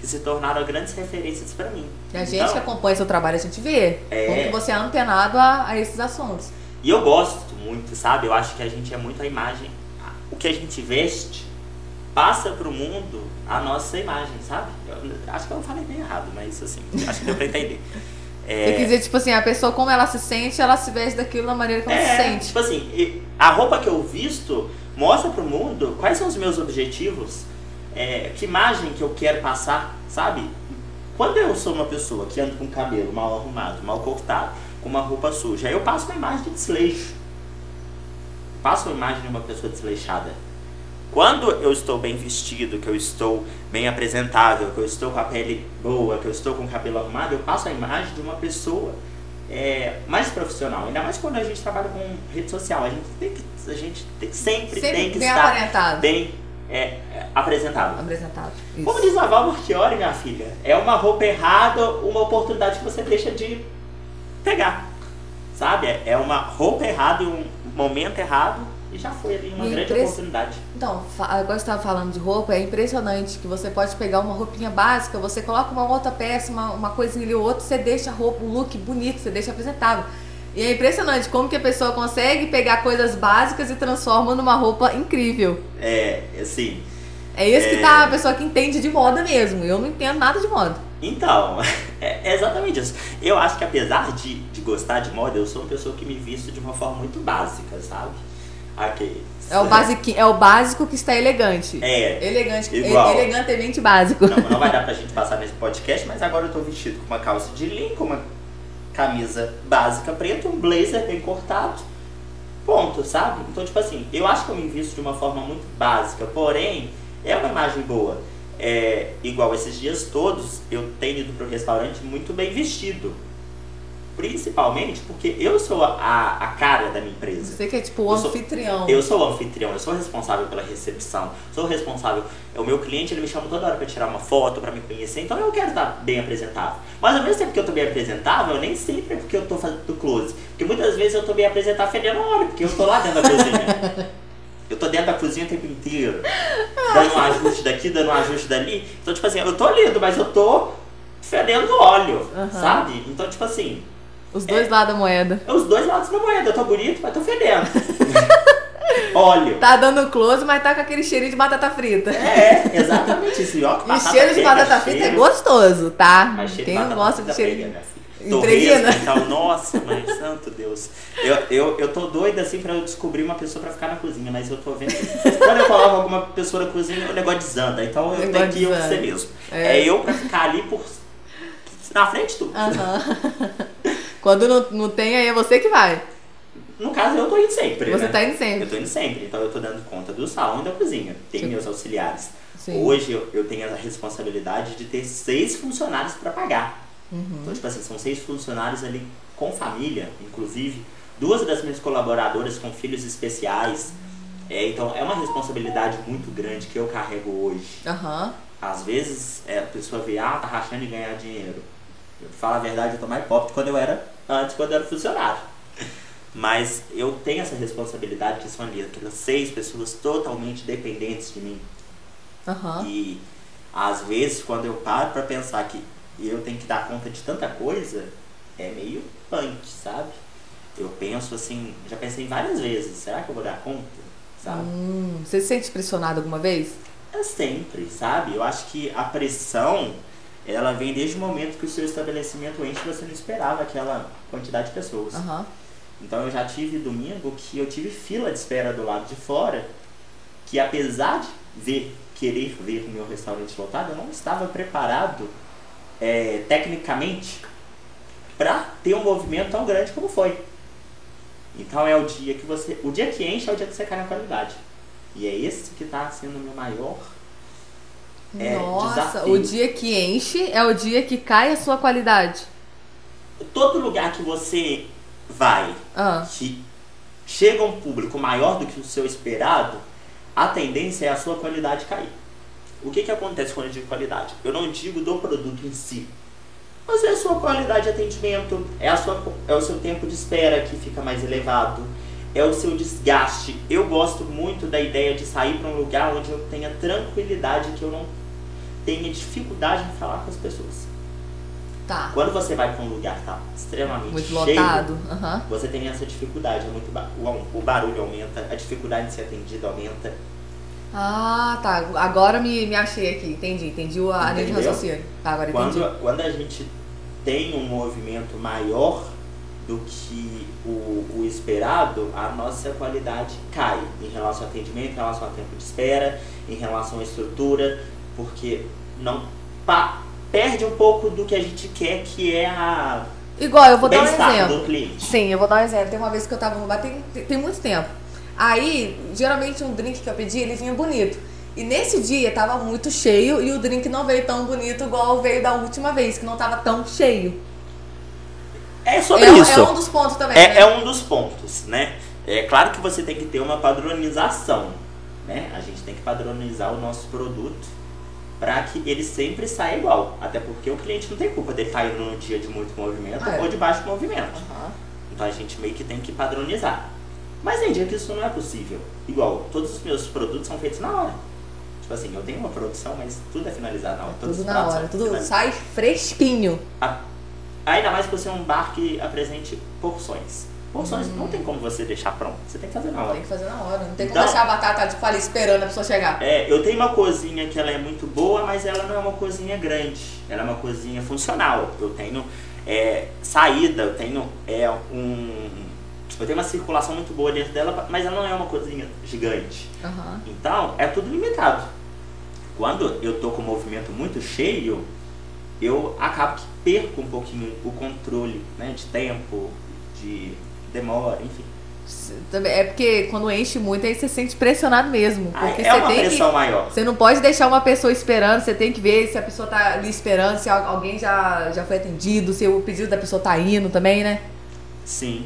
que se tornaram grandes referências para mim. E a gente Então, que acompanha seu trabalho, a gente vê É. como que você é antenado a, a esses assuntos. E eu gosto muito, sabe? Eu acho que a gente é muito a imagem. O que a gente veste passa pro mundo a nossa imagem, sabe? Eu, acho que eu falei bem errado, mas assim, acho que deu pra entender. Quer dizer, tipo assim, a pessoa como ela se sente, ela se veste daquilo da maneira que ela se É, sente. tipo assim, a roupa que eu visto mostra pro mundo quais são os meus objetivos, é, que imagem que eu quero passar, sabe? Quando eu sou uma pessoa que anda com cabelo mal arrumado, mal cortado, com uma roupa suja, eu passo uma imagem de desleixo. Passo uma imagem de uma pessoa desleixada. Quando eu estou bem vestido, que eu estou bem apresentável, que eu estou com a pele boa, que eu estou com o cabelo arrumado, eu passo a imagem de uma pessoa é, mais profissional. Ainda mais quando a gente trabalha com rede social. A gente tem que, a gente tem- sempre, Sempre tem que bem estar aparentado. bem é, apresentável. Apresentado. Como Isso. diz a Val minha filha, é uma roupa errada, uma oportunidade que você deixa de pegar. Sabe? É- É uma roupa errada um momento errado e já foi ali uma E grande oportunidade. Então, agora você estava falando de roupa, é impressionante que você pode pegar uma roupinha básica, você coloca uma outra peça, uma, uma coisinha ali ou outra, você deixa a roupa, o look bonito, você deixa apresentável. E é impressionante como que a pessoa consegue pegar coisas básicas e transforma numa roupa incrível. É, assim, É isso que É. tá a pessoa que entende de moda mesmo. Eu não entendo nada de moda. Então, é exatamente isso. Eu acho que apesar de, de gostar de moda, eu sou uma pessoa que me visto de uma forma muito básica, sabe? Aqui. É o, basic, é o básico que está elegante. É. Elegante, Igual. elegantemente básico. Não, não vai dar pra gente passar nesse podcast, mas agora eu tô vestido com uma calça de linho, com uma camisa básica preta, um blazer bem cortado. Ponto, sabe? Então, tipo assim, eu acho que eu me visto de uma forma muito básica, porém, é uma imagem boa. É, igual esses dias todos, eu tenho ido pro restaurante muito bem vestido. Principalmente porque eu sou a, a cara da minha empresa. Você que é tipo o Eu sou- anfitrião. Eu sou o anfitrião, eu sou responsável pela recepção, sou o responsável. O meu cliente ele me chama toda hora pra tirar uma foto, pra me conhecer, então eu quero estar bem apresentável. Mas ao mesmo tempo que eu tô bem apresentável, nem sempre é porque eu tô fazendo close. Porque muitas vezes eu tô bem apresentável fedendo óleo, porque eu tô lá dentro da cozinha. Eu tô dentro da cozinha o tempo inteiro. Dando um ajuste daqui, dando um ajuste dali. Então, tipo assim, eu tô lindo, mas eu tô fedendo óleo, Aham. sabe? Então, tipo assim, Os dois lados da moeda. é os dois lados da moeda. Eu tô bonito, mas tô fedendo. óleo. Tá dando close, mas tá com aquele cheirinho de batata frita. É, exatamente isso. E, ó, E cheiro de batata frita é cheiro- gostoso, tá? Quem não gosta de cheiro Torresmo, então, nossa, mãe, santo Deus. Eu, eu, eu tô doida assim pra eu descobrir uma pessoa pra ficar na cozinha, mas eu tô vendo quando eu coloco alguma pessoa na cozinha, o negócio desanda. Então eu tenho que eu ser desanda. mesmo. É. É. eu pra ficar ali por. na frente tudo. Aham. Quando não, não tem, aí é você que vai. No caso, eu tô indo sempre. Você né? tá indo Eu sempre. tô indo sempre, então eu tô dando conta do salão e da cozinha. Tem Sim. meus auxiliares. Sim. Hoje eu, eu tenho a responsabilidade de ter seis funcionários para pagar. Uhum. Então, tipo assim, são seis funcionários ali com família, inclusive. Duas das minhas colaboradoras com filhos especiais. É, então, é uma responsabilidade muito grande que eu carrego hoje. Aham. Às vezes, é, a pessoa vê, ah, tá rachando de ganhar dinheiro. Eu falo a verdade, eu tô mais pobre quando eu era, antes, quando eu era funcionário. Mas eu tenho essa responsabilidade que são ali aquelas seis pessoas totalmente dependentes de mim. Aham. E às vezes, quando eu paro pra pensar que eu tenho que dar conta de tanta coisa, é meio punk, sabe? Eu penso assim, já pensei várias vezes, será que eu vou dar conta? Sabe? Hum, você se sente pressionado alguma vez? É sempre, sabe? Eu acho que a pressão, ela vem desde o momento que o seu estabelecimento enche e você não esperava aquela quantidade de pessoas. Aham. Então eu já tive domingo que eu tive fila de espera do lado de fora, que apesar de ver, querer ver o meu restaurante lotado, eu não estava preparado é, tecnicamente para ter um movimento tão grande como foi. Então é o dia que você. O dia que enche é o dia que você cai na qualidade. E é esse que está sendo o meu maior É, Nossa, desafio. o dia que enche é o dia que cai a sua qualidade. todo lugar que você vai Ah, que chega um público maior do que o seu esperado, a tendência é a sua qualidade cair. O que, que acontece quando eu digo qualidade? Eu não digo do produto em si, mas é a sua qualidade de atendimento, é, a sua, é o seu tempo de espera que fica mais elevado, é o seu desgaste. Eu gosto muito da ideia de sair para um lugar onde eu tenha tranquilidade, que eu não tenha dificuldade em falar com as pessoas. tá. Quando você vai para um lugar que tá extremamente Muito cheio, lotado. Aham. você tem essa dificuldade, é muito o, o barulho aumenta, a dificuldade de ser atendido aumenta. Ah, tá. Agora me, me achei aqui. Entendi. Entendi o- a linha de raciocínio. Tá, agora entendi. Quando, quando a gente tem um movimento maior do que o, o esperado, a nossa qualidade cai em relação ao atendimento, em relação ao tempo de espera, em relação à estrutura, porque não pa- perde um pouco do que a gente quer, que é a Igual, eu vou dar um exemplo. do cliente. Sim, eu vou dar um exemplo. Tem uma vez que eu tava no bar, tem- tem muito tempo. Aí, geralmente um drink que eu pedi, ele vinha bonito. E nesse dia tava muito cheio e o drink não veio tão bonito igual veio da última vez, que não tava tão cheio. É sobre é, isso. é um dos pontos também. É, né? é um dos pontos, né? É claro que você tem que ter uma padronização, né? A gente tem que padronizar o nosso produto para que ele sempre saia igual. Até porque o cliente não tem culpa dele estar indo num dia de muito movimento É. ou de baixo movimento. Aham. Então a gente meio que tem que padronizar. Mas tem dia que isso não é possível. Igual, todos os meus produtos são feitos na hora. Tipo assim, eu tenho uma produção, mas tudo é finalizado na hora. Todos Tudo na hora, tudo finalizados. sai fresquinho. A- Ainda mais que você é um bar que apresente porções. Porções não tem como você deixar pronto. Você tem que fazer na hora. Tem que fazer na hora. Não tem como Então- deixar a batata, tipo, ali esperando a pessoa chegar. É, eu tenho uma cozinha que ela é muito boa, mas ela não é uma cozinha grande. Ela é uma cozinha funcional. Eu tenho é, saída, eu tenho é, um. Eu tenho uma circulação muito boa dentro dela, mas ela não é uma cozinha gigante. Aham. Então, é tudo limitado. Quando eu tô com o movimento muito cheio, eu acabo que perco um pouquinho o controle, né? De tempo, de demora, enfim. É porque quando enche muito, aí você se sente pressionado mesmo. Ah, Porque é você uma tem pressão que. maior. Você não pode deixar uma pessoa esperando, você tem que ver se a pessoa tá ali esperando, se al- alguém já, já foi atendido, se o pedido da pessoa tá indo também, né? Sim.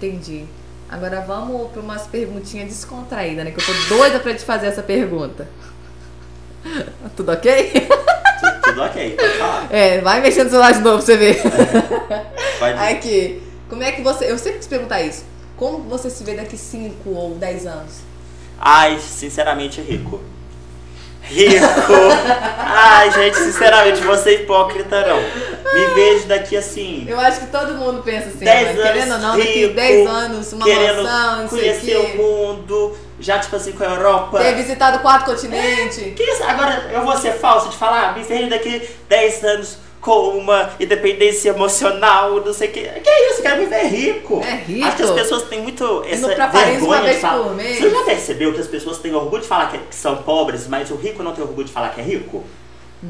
Entendi. Agora vamos para umas perguntinhas descontraídas, né? Que eu tô doida pra te fazer essa pergunta. Tudo ok? Tudo, tudo ok, pode falar. É, vai mexendo no celular de novo pra você ver. Pode Aqui, como é que você. Eu sempre te perguntar isso. Como você se vê daqui 5 ou 10 anos? Ai, sinceramente, rico. Rico! Ai, gente, sinceramente, você é hipócrita não. Me vejo daqui assim, Eu acho que todo mundo pensa assim, 10 mas anos querendo ou não, daqui rico, 10 anos, uma querendo mansão, não sei o conhecer o quê. mundo, já tipo assim com a Europa. Ter visitado quatro continentes. Que isso? Agora eu vou ser falso de falar, me vejo daqui 10 anos com uma independência emocional, não sei o que. Que isso, quero me ver rico. É rico. Acho que as pessoas têm muito essa vergonha uma vez de falar. por mês. Você já percebeu que as pessoas têm orgulho de falar que, são pobres, mas o rico não tem orgulho de falar que é rico?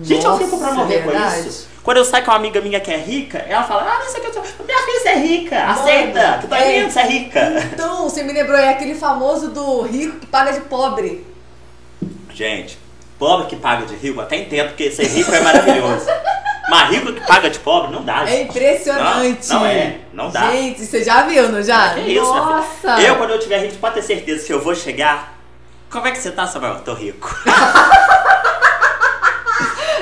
Gente, eu fico pra Nossa, morrer com verdade. isso. Quando eu saio com uma amiga minha que é rica, ela fala, ah, não sei o que, eu sou- minha filha, você é rica, aceita, que tô é. vendo, você é rica. Então, você me lembrou, é aquele famoso do rico que paga de pobre. Gente, pobre que paga de rico, até entendo, porque ser rico é maravilhoso. Mas rico que paga de pobre, não dá, É impressionante. Não, não é, não dá. Gente, você já viu, não já? Que isso, minha Nossa. Eu, quando eu tiver rico, pode ter certeza que eu vou chegar. Como é que você tá, Samuel? Tô rico.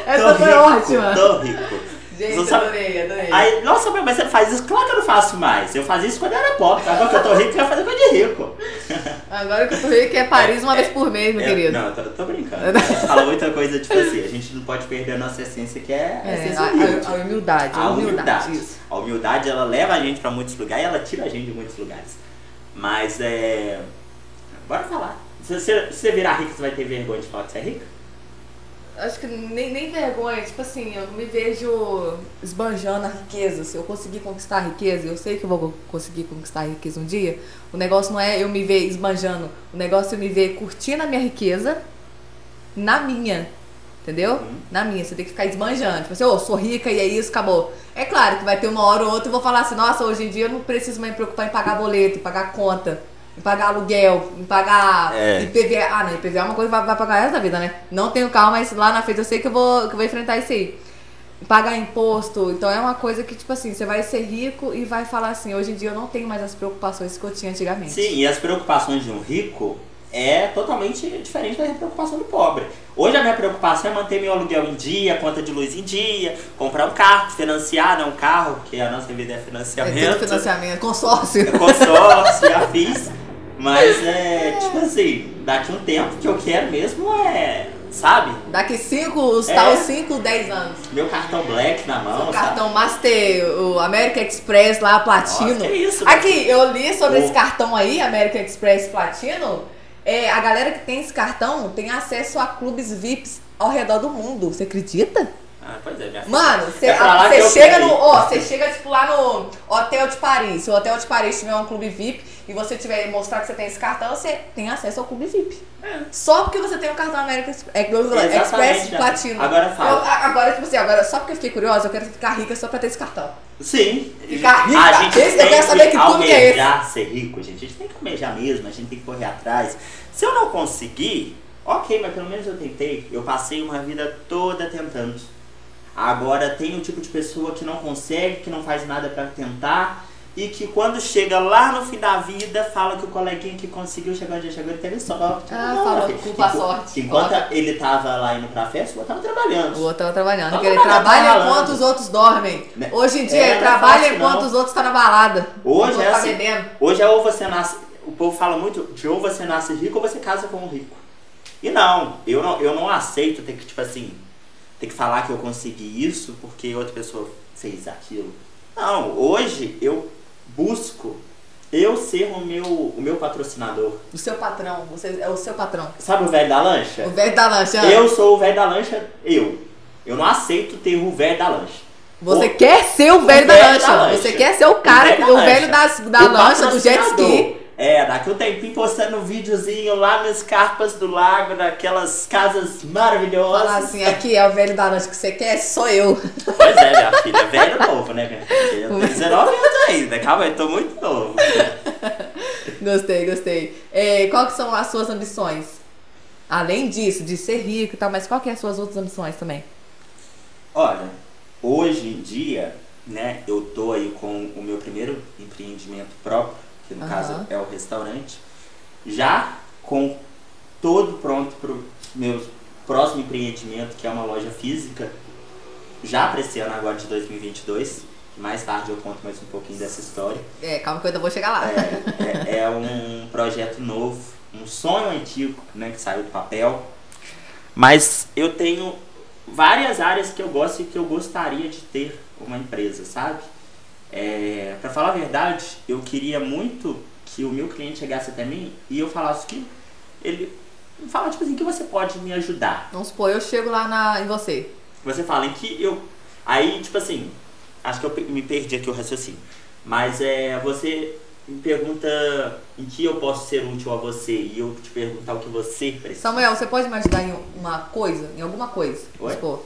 Essa tô foi rico, ótima. Tô rico. Gente, Não sabe- adorei, adorei. Aí, nossa, mas você faz isso? Claro que eu não faço mais. Eu fazia isso quando eu era pobre. Agora que eu tô rico, eu quero fazer coisa de rico. Agora que eu tô rico é Paris uma vez por mês, meu É, querido. Não, eu tô, tô brincando. A gente fala muita coisa, tipo assim, a gente não pode perder a nossa essência, que é a É, essência a, humilde. a- a humildade, a, humildade. A humildade, ela leva a gente pra muitos lugares e ela tira a gente de muitos lugares. Mas é. Bora falar. Se você, se você virar rico, você vai ter vergonha de falar que você é rico? Acho que nem, nem vergonha, tipo assim, eu me vejo esbanjando a riqueza. Se eu conseguir conquistar a riqueza, eu sei que eu vou conseguir conquistar a riqueza um dia. O negócio não é eu me ver esbanjando, o negócio é eu me ver curtindo a minha riqueza na minha. Entendeu? Uhum. Na minha, você tem que ficar esbanjando. Tipo assim, ô, sou rica e é isso, acabou. É claro que vai ter uma hora ou outra e eu vou falar assim, nossa, hoje em dia eu não preciso mais me preocupar em pagar boleto, em pagar conta, em pagar aluguel, em pagar É. IPVA. Ah, não, IPVA é uma coisa que vai, vai pagar essa da vida, né? Não tenho carro, mas lá na frente eu sei que eu vou, que eu vou enfrentar isso aí. Pagar imposto, então é uma coisa que, tipo assim, você vai ser rico e vai falar assim, hoje em dia eu não tenho mais as preocupações que eu tinha antigamente. Sim, e as preocupações de um rico é totalmente diferente da preocupação do pobre. Hoje a minha preocupação é manter meu aluguel em dia, conta de luz em dia, comprar um carro, financiar, não um carro, porque a nossa vida é É financiamento. tudo financiamento, consórcio. É consórcio, já fiz. Mas é tipo assim, daqui um tempo que eu quero mesmo é, sabe? Daqui 5, os É. tal 5, 10 anos. Meu cartão black na mão, O cartão Master, o American Express lá, Platino. Nossa, que isso, Aqui, eu li sobre O- esse cartão aí, American Express Platino. É, a galera que tem esse cartão tem acesso a clubes VIPs ao redor do mundo. Você acredita? Ah, pois é, minha filha. Mano, você É que eu chega no. Ó, você chega, tipo, lá no Hotel de Paris. Se o Hotel de Paris tiver um clube VIP e você tiver mostrar que você tem esse cartão, você tem acesso ao clube VIP. Só porque você tem o cartão American Express, é, Express? Platino. Agora fala. Eu- agora, tipo assim, agora, só porque eu fiquei curiosa, eu quero ficar rica só pra ter esse cartão. Sim. Ficar rica. A gente Esse- eu tem quero saber que clube que é esse. ser rico, gente. A gente tem que almejar mesmo, a gente tem que correr atrás. Se eu não conseguir, ok, mas pelo menos eu tentei. Eu passei uma vida toda tentando. Agora tem um tipo de pessoa que não consegue, que não faz nada pra tentar e que quando chega lá no fim da vida fala que o coleguinha que conseguiu chegar onde chegou ele teve sorte. Ah, Não, falou, culpa a sorte. Enquanto Ó. ele tava lá indo pra festa, o outro tava trabalhando. O outro tava trabalhando. Tava que ele trabalha enquanto os outros dormem. Né? Hoje em dia, É, ele é trabalha enquanto os outros estão na balada. Hoje é tá assim. Hoje é ou você nasce. O povo fala muito de ou você nasce rico ou você casa com um rico. E não, eu não, eu não aceito ter que, tipo assim, ter que falar que eu consegui isso porque outra pessoa fez aquilo. Não, hoje eu busco eu ser o meu, o meu patrocinador. O seu patrão, você é o seu patrão. Sabe o velho da lancha? O velho da lancha. Eu sou o velho da lancha, eu. Eu não aceito ter o velho da lancha. Você O- quer ser o velho, da, velho lancha. da lancha. Você quer ser o cara, velho o da velho lancha. das, da O lancha, do jet ski. É, daqui um tempinho postando um videozinho lá nas carpas do lago, naquelas casas maravilhosas. Falar assim, aqui é o velho da lancha que você quer, sou eu. Pois é, minha filha, velho novo, né, minha filha? Eu tenho 19 anos ainda, calma aí, tô muito novo. Gostei, gostei. É, qual que são as suas ambições? Além disso, de ser rico e tal, mas qual que é as suas outras ambições também? Olha, hoje em dia, né, eu tô aí com o meu primeiro empreendimento próprio, que no Aham. caso é o restaurante, já com todo pronto pro meu próximo empreendimento, que é uma loja física, já para esse ano agora de 2022. Mais tarde eu conto mais um pouquinho dessa história. É, calma que eu ainda vou chegar lá. É, é, é um projeto novo, um sonho antigo, né, que saiu do papel. Mas eu tenho várias áreas que eu gosto e que eu gostaria de ter uma empresa, sabe? É, para falar a verdade, eu queria muito que o meu cliente chegasse até mim e eu falasse que ele fala tipo assim que você pode me ajudar. Vamos supor, eu chego lá na, em você. Você fala em que eu. Aí, tipo assim, acho que eu me perdi aqui o raciocínio. Mas é, você me pergunta em que eu posso ser útil a você e eu te perguntar o que você precisa. Samuel, você pode me ajudar em uma coisa? Em alguma coisa? Vamos Oi? supor.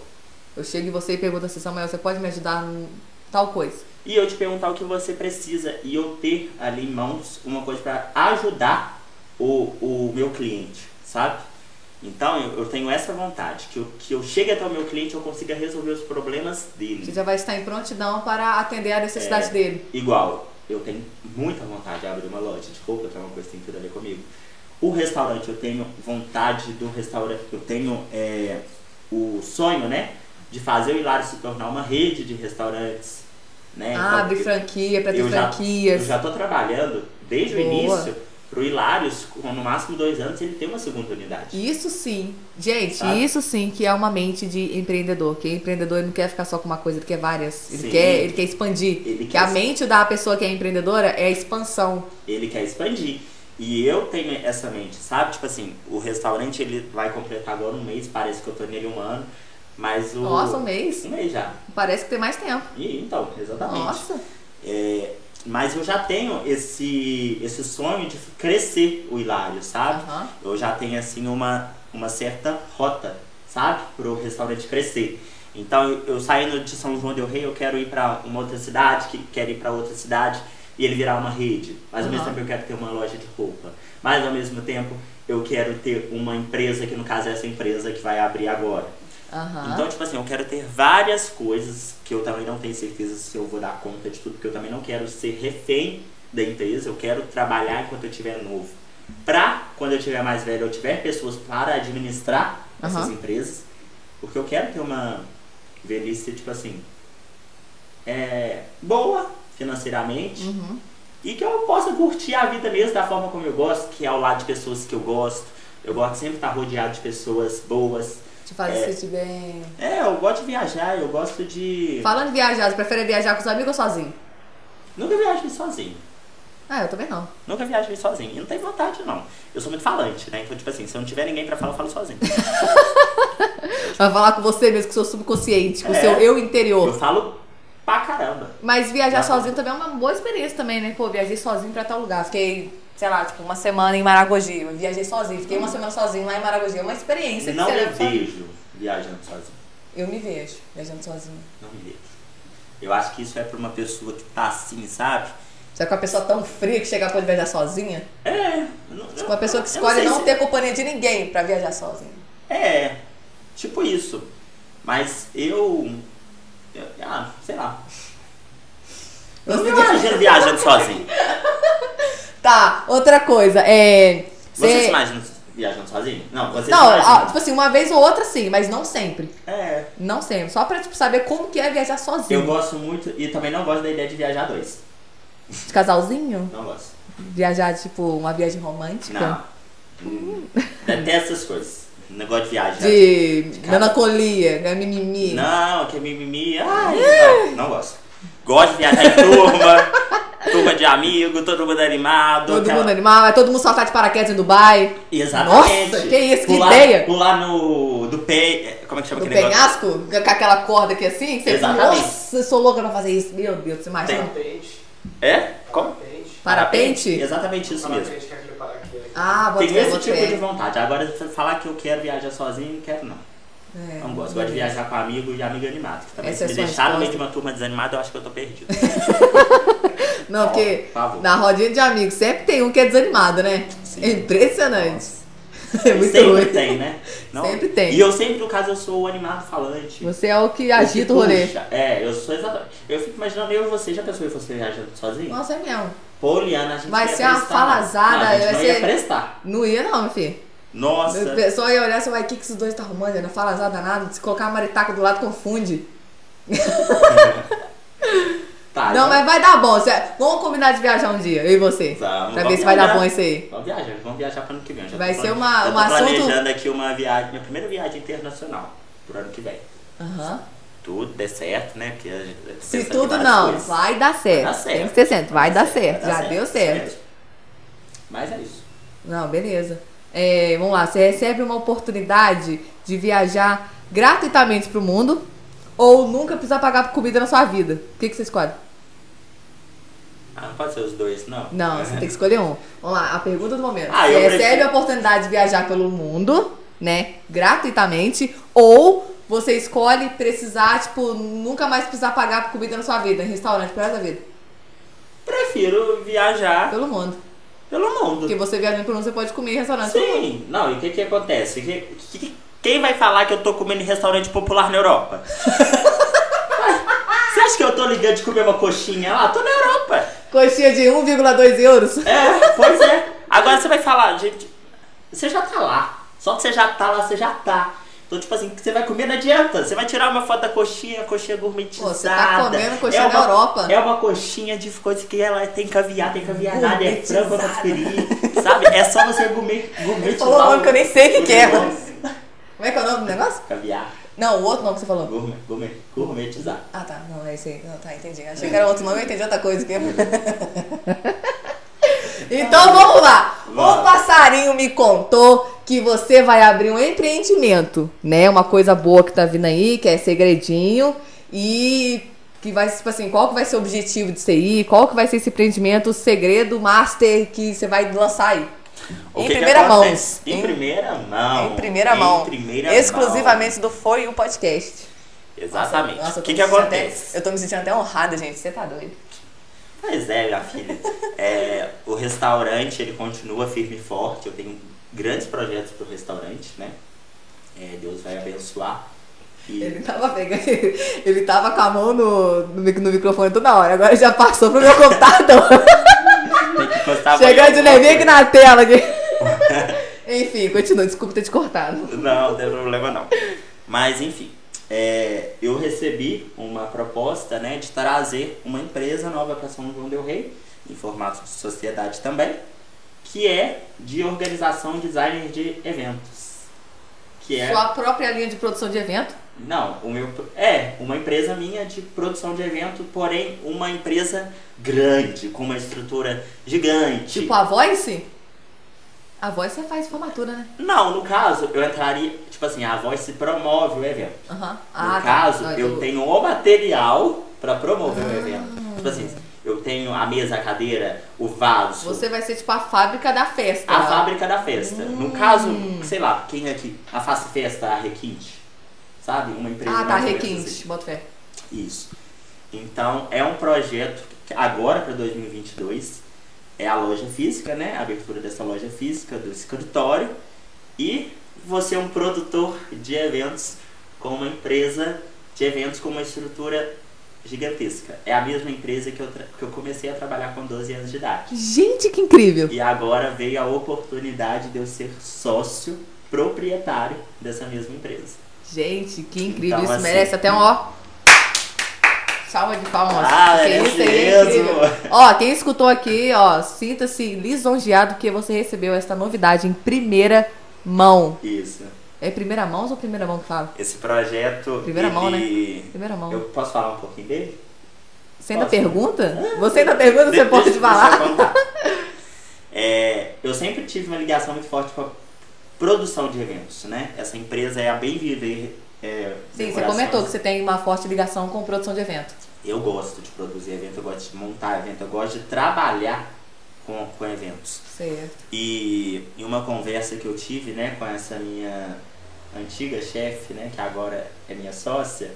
Eu chego em você e pergunto assim, Samuel, você pode me ajudar em tal coisa? E eu te perguntar o que você precisa e eu ter ali em mãos uma coisa para ajudar o, o meu cliente, sabe? Então eu, eu tenho essa vontade, que eu, que eu chegue até o meu cliente e eu consiga resolver os problemas dele. Você já vai estar em prontidão para atender a necessidade É. dele. Igual, eu tenho muita vontade de abrir uma loja de roupa, que é uma coisa que tem tudo a ver comigo. O restaurante, eu tenho vontade do restaurante, eu tenho é, o sonho, né? De fazer o Hilário se tornar uma rede de restaurantes. Né? ah, Então, franquia, para ter eu já- franquias. Eu já tô trabalhando desde o Boa. início pro Hilários, com no máximo dois anos, ele tem uma segunda unidade. Isso sim. Gente, Sabe? isso sim que é uma mente de empreendedor. Que empreendedor ele não quer ficar só com uma coisa, ele quer várias. Ele, Sim. quer, ele quer expandir. Ele que quer a mente da pessoa que é empreendedora é a expansão. ele quer expandir. E eu tenho essa mente, sabe? Tipo assim, o restaurante ele vai completar agora um mês, parece que eu tô nele um ano, mas o. Nossa, um mês. Um mês já. Parece que tem mais tempo. E, então, exatamente. Nossa. É, mas eu já tenho esse, esse sonho de crescer o Hilário, sabe? Aham. Eu já tenho assim uma, uma certa rota, sabe? Pro restaurante crescer. Então eu, eu saindo de São João del Rei, eu quero ir para uma outra cidade, que quero ir para outra cidade e ele virar uma rede. Mas ao mesmo Aham. tempo eu quero ter uma loja de roupa. Mas ao mesmo tempo eu quero ter uma empresa, que no caso é essa empresa que vai abrir agora. Aham. Então, tipo assim, eu quero ter várias coisas que eu também não tenho certeza se eu vou dar conta de tudo, porque eu também não quero ser refém da empresa, eu quero trabalhar enquanto eu estiver novo. Pra quando eu estiver mais velho, eu tiver pessoas para administrar essas Aham. empresas, porque eu quero ter uma velhice, tipo assim, é, boa financeiramente Uhum. e que eu possa curtir a vida mesmo da forma como eu gosto, que é ao lado de pessoas que eu gosto. Eu gosto de sempre estar rodeado de pessoas boas. Te faz É. sentir bem. É, eu gosto de viajar, eu gosto de. Falando em viajar, você prefere viajar com os amigos ou sozinho? Nunca viajei sozinho. Ah, eu também não. Nunca viajei sozinho. E não tenho vontade, não. Eu sou muito falante, né? Então, tipo assim, se eu não tiver ninguém pra falar, eu falo sozinho. Vai falar com você mesmo, com o seu subconsciente, com o É. seu eu Eu interior. falo pra caramba. Mas viajar Tá. sozinho também é uma boa experiência também, né? Pô, viajei sozinho pra tal lugar. Fiquei, sei lá, tipo, uma semana em Maragogi. Eu viajei sozinho. Fiquei uma semana sozinho lá em Maragogi. É uma experiência Não que me você sozinho. vejo viajando sozinho. Eu me vejo viajando sozinho. Não me vejo. Eu acho que isso é pra uma pessoa que tá assim, sabe? Você é com uma pessoa tão fria que chega pode viajar sozinha? É. não- Tipo, uma pessoa que escolhe não, se- ter companhia de ninguém pra viajar sozinha. É. Tipo isso. Mas eu. eu ah, sei lá. Eu não me imagino viajando sozinho. Tá, outra coisa. É. Você cê- se imagina viajando sozinho? Não, você Não, tipo assim, uma vez ou outra sim, mas não sempre. É. Não sempre. Só pra, tipo, saber como que é viajar sozinho. Eu gosto muito e também não gosto da ideia de viajar dois. De casalzinho? Não gosto. Viajar, tipo, uma viagem romântica? Não. Hum, Detesto essas coisas. Negócio de viajar. De cara. melancolia, né, mimimi. Não, que é mimimi. Ai, não, não gosto. Gosto de viajar em turma. turma de amigo, todo mundo animado. Todo aquela- mundo animal, vai todo mundo saltar de paraquedas em Dubai. Exatamente. Nossa, que isso, que pular, ideia. Pular no. do pe... Como é que chama No aquele negócio? penhasco, com aquela corda aqui assim, você Exatamente. Nossa, eu sou louca pra fazer isso. Meu Deus, você imagina? Parapente. É? Como? Parapente. Parapente? Exatamente isso mesmo. Parapente que é aquele paraquedas. Ah, bota fé, esse tipo de vontade. Agora, falar que eu quero viajar sozinho, não quero não. É, Não gosto. Gosto de viajar com amigo e amigo animado. Que também, Essa se me deixar no meio de uma turma desanimada, eu acho que eu tô perdido. Não, porque na rodinha de amigos sempre tem um que é desanimado, né? Sim. É impressionante. É muito sempre ruim. tem, né? Sempre tem. E eu sempre, no caso, eu sou o animado falante. Você é o que agita que o rolê. É, eu sou exatamente. Eu fico imaginando eu e você. Já pensou em você viajando sozinho? Nossa, é mesmo. Pô, Liana, a gente Vai ser uma prestar. falazada, Não, a gente vai não ser- ia prestar. Não ia não, meu filho. Nossa. A pessoa ia olhar e vai, o que, que esses dois tá arrumando? Não fala azar danado. Se colocar a maritaca do lado, confunde. Tá, não, então- mas vai dar bom. Cê- Vamos combinar de viajar um dia, eu e você. Vamos, pra ver se vai dar bom isso aí. Vamos viajar, vamos viajar para ano que vem. Já Vai ser uma- já tô um assunto- planejando aqui uma viagem, minha primeira viagem internacional pro ano que vem. Aham. Tudo der certo, né? Porque a gente Se tudo não, coisas. vai dar certo. Vai dar certo. Tem que ser certo, vai dar certo. vai dar Já deu certo. mesmo. Mas é isso. Não, beleza. É, vamos lá, você recebe uma oportunidade de viajar gratuitamente pro mundo ou nunca precisar pagar por comida na sua vida. O que, que você escolhe? Ah, não pode ser os dois, não. Não, você tem que escolher um. Vamos lá, a pergunta do momento. Ah, você recebe prefiro- a oportunidade de viajar pelo mundo, né? Gratuitamente, ou você escolhe precisar, tipo, nunca mais precisar pagar por comida na sua vida, em restaurante, pro resto da vida. Prefiro viajar Pelo mundo. Pelo mundo. Porque você viajando pelo mundo, você pode comer em restaurante. Sim, não, e o que que acontece? Que- que- quem vai falar que eu tô comendo em restaurante popular na Europa? Você acha que eu tô ligando de comer uma coxinha lá? Tô na Europa. Coxinha de 1,2 euros. É, pois é. Agora você vai falar, gente, você já tá lá. Só que você já tá lá, você já tá. Então, tipo assim, você vai comer não adianta. Você vai tirar uma foto da coxinha, coxinha gourmetizada. Pô, você tá comendo coxinha é uma, Europa. É uma coxinha de coisa que ela tem caviar, tem caviar nada, é frango catupiry, sabe? É só você gourmet, gourmetizar. Falou um nome que eu nem sei o que, que é. Como é que é o nome do negócio? Caviar, Não, o outro nome que você falou. gourmet, gourmet, gourmetizar. Ah, tá. Não, é esse aí. Não, tá, entendi. Achei que era outro nome, eu entendi outra coisa aqui. então vamos lá. O passarinho me contou que você vai abrir um empreendimento, né? Uma coisa boa que tá vindo aí, que é segredinho. E que vai, tipo assim, qual que vai ser o objetivo disso aí? Qual que vai ser esse empreendimento, o segredo master que você vai lançar aí? Em que que primeira mão. acontece? Em, primeira mão. Em primeira mão. Em primeira exclusivamente do Foi o Podcast. mão. Exatamente. Nossa, o que que acontece? Até, eu tô me sentindo até honrada, gente. Você tá doido. Pois é, minha filha. É, o restaurante, ele continua firme e forte. Eu tenho grandes projetos pro restaurante, né? É, Deus vai abençoar. E Ele tava pegando. Ele tava com a mão no, no, no microfone toda hora. Agora já passou pro meu computador. Chegando de alguma aqui na tela. Aqui. Enfim, continua. Desculpa ter te cortado. Não, não tem problema não. Mas enfim, é, eu recebi uma proposta né, de trazer uma empresa nova para São João Del Rei, em formato de sociedade também, que é de organização designer de eventos. Que é. Sua própria linha de produção de evento. Não, o meu. É, uma empresa minha de produção de evento, porém uma empresa grande, com uma estrutura gigante. Tipo a Voice. A Voice você faz formatura, né? Não, no caso, eu entraria. Tipo assim, a voz se promove o evento. Aham. No Ah, tá. caso, Não, eu tenho o material pra promover o Ah. evento. Tipo assim, eu tenho a mesa, a cadeira, o vaso, Você vai ser tipo a fábrica da festa. a fábrica da festa. No Hum. caso, sei lá, quem aqui? A Face Festa, a Requinte. Sabe? Uma empresa. Ah, tá. Requinte. assim. Bota fé. Isso. Então, é um projeto que agora para 2022 é a loja física, né? A abertura dessa loja física, do escritório. E você é um produtor de eventos com uma empresa de eventos com uma estrutura gigantesca. É a mesma empresa que eu, que eu comecei a trabalhar com 12 anos de idade. Gente, que incrível. E agora veio a oportunidade de eu ser sócio proprietário dessa mesma empresa. Gente, que incrível. Então, isso assim- merece até um ó. Salva de palmas. Ah, merece isso é incrível. mesmo. Ó, quem escutou aqui, ó, sinta-se lisonjeado que você recebeu esta novidade em primeira mão. Isso. É primeira mão ou primeira mão que fala? Esse projeto. Primeira mão, né? ele- Primeira mão. Eu posso falar um pouquinho dele? Você ainda Posso? pergunta? Você ainda pergunta, você pode deixa- falar? É, eu sempre tive uma ligação muito forte com a produção de eventos, né? Essa empresa é a Bem Viver. É, Sim, você comentou que você tem uma forte ligação com produção de evento. Eu gosto de produzir evento, eu gosto de montar evento, eu gosto de trabalhar com, com eventos. Certo. E em uma conversa que eu tive, né, com essa minha antiga chefe, né, que agora é minha sócia,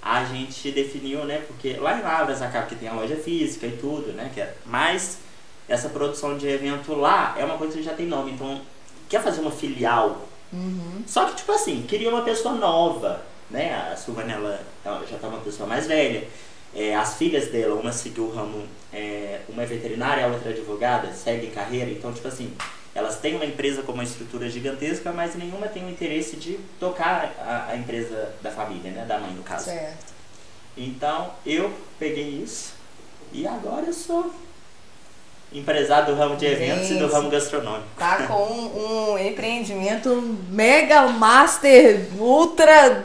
a gente definiu, né, porque lá em Lavras acaba que tem a loja física e tudo, né, que é, mas essa produção de evento lá é uma coisa que já tem nome, então quer fazer uma filial. Só que, tipo assim, queria uma pessoa nova, né, a Silvana, ela, ela já tá uma pessoa mais velha, é, as filhas dela, uma seguiu o ramo, é, uma é veterinária, a outra é advogada, segue carreira, então, tipo assim, elas têm uma empresa com uma estrutura gigantesca, mas nenhuma tem o interesse de tocar a, a empresa da família, né, da mãe, no caso. Certo. Então, eu peguei isso e agora eu sou empresário do ramo de eventos e do Gente. ramo gastronômico. Tá com um, empreendimento mega master ultra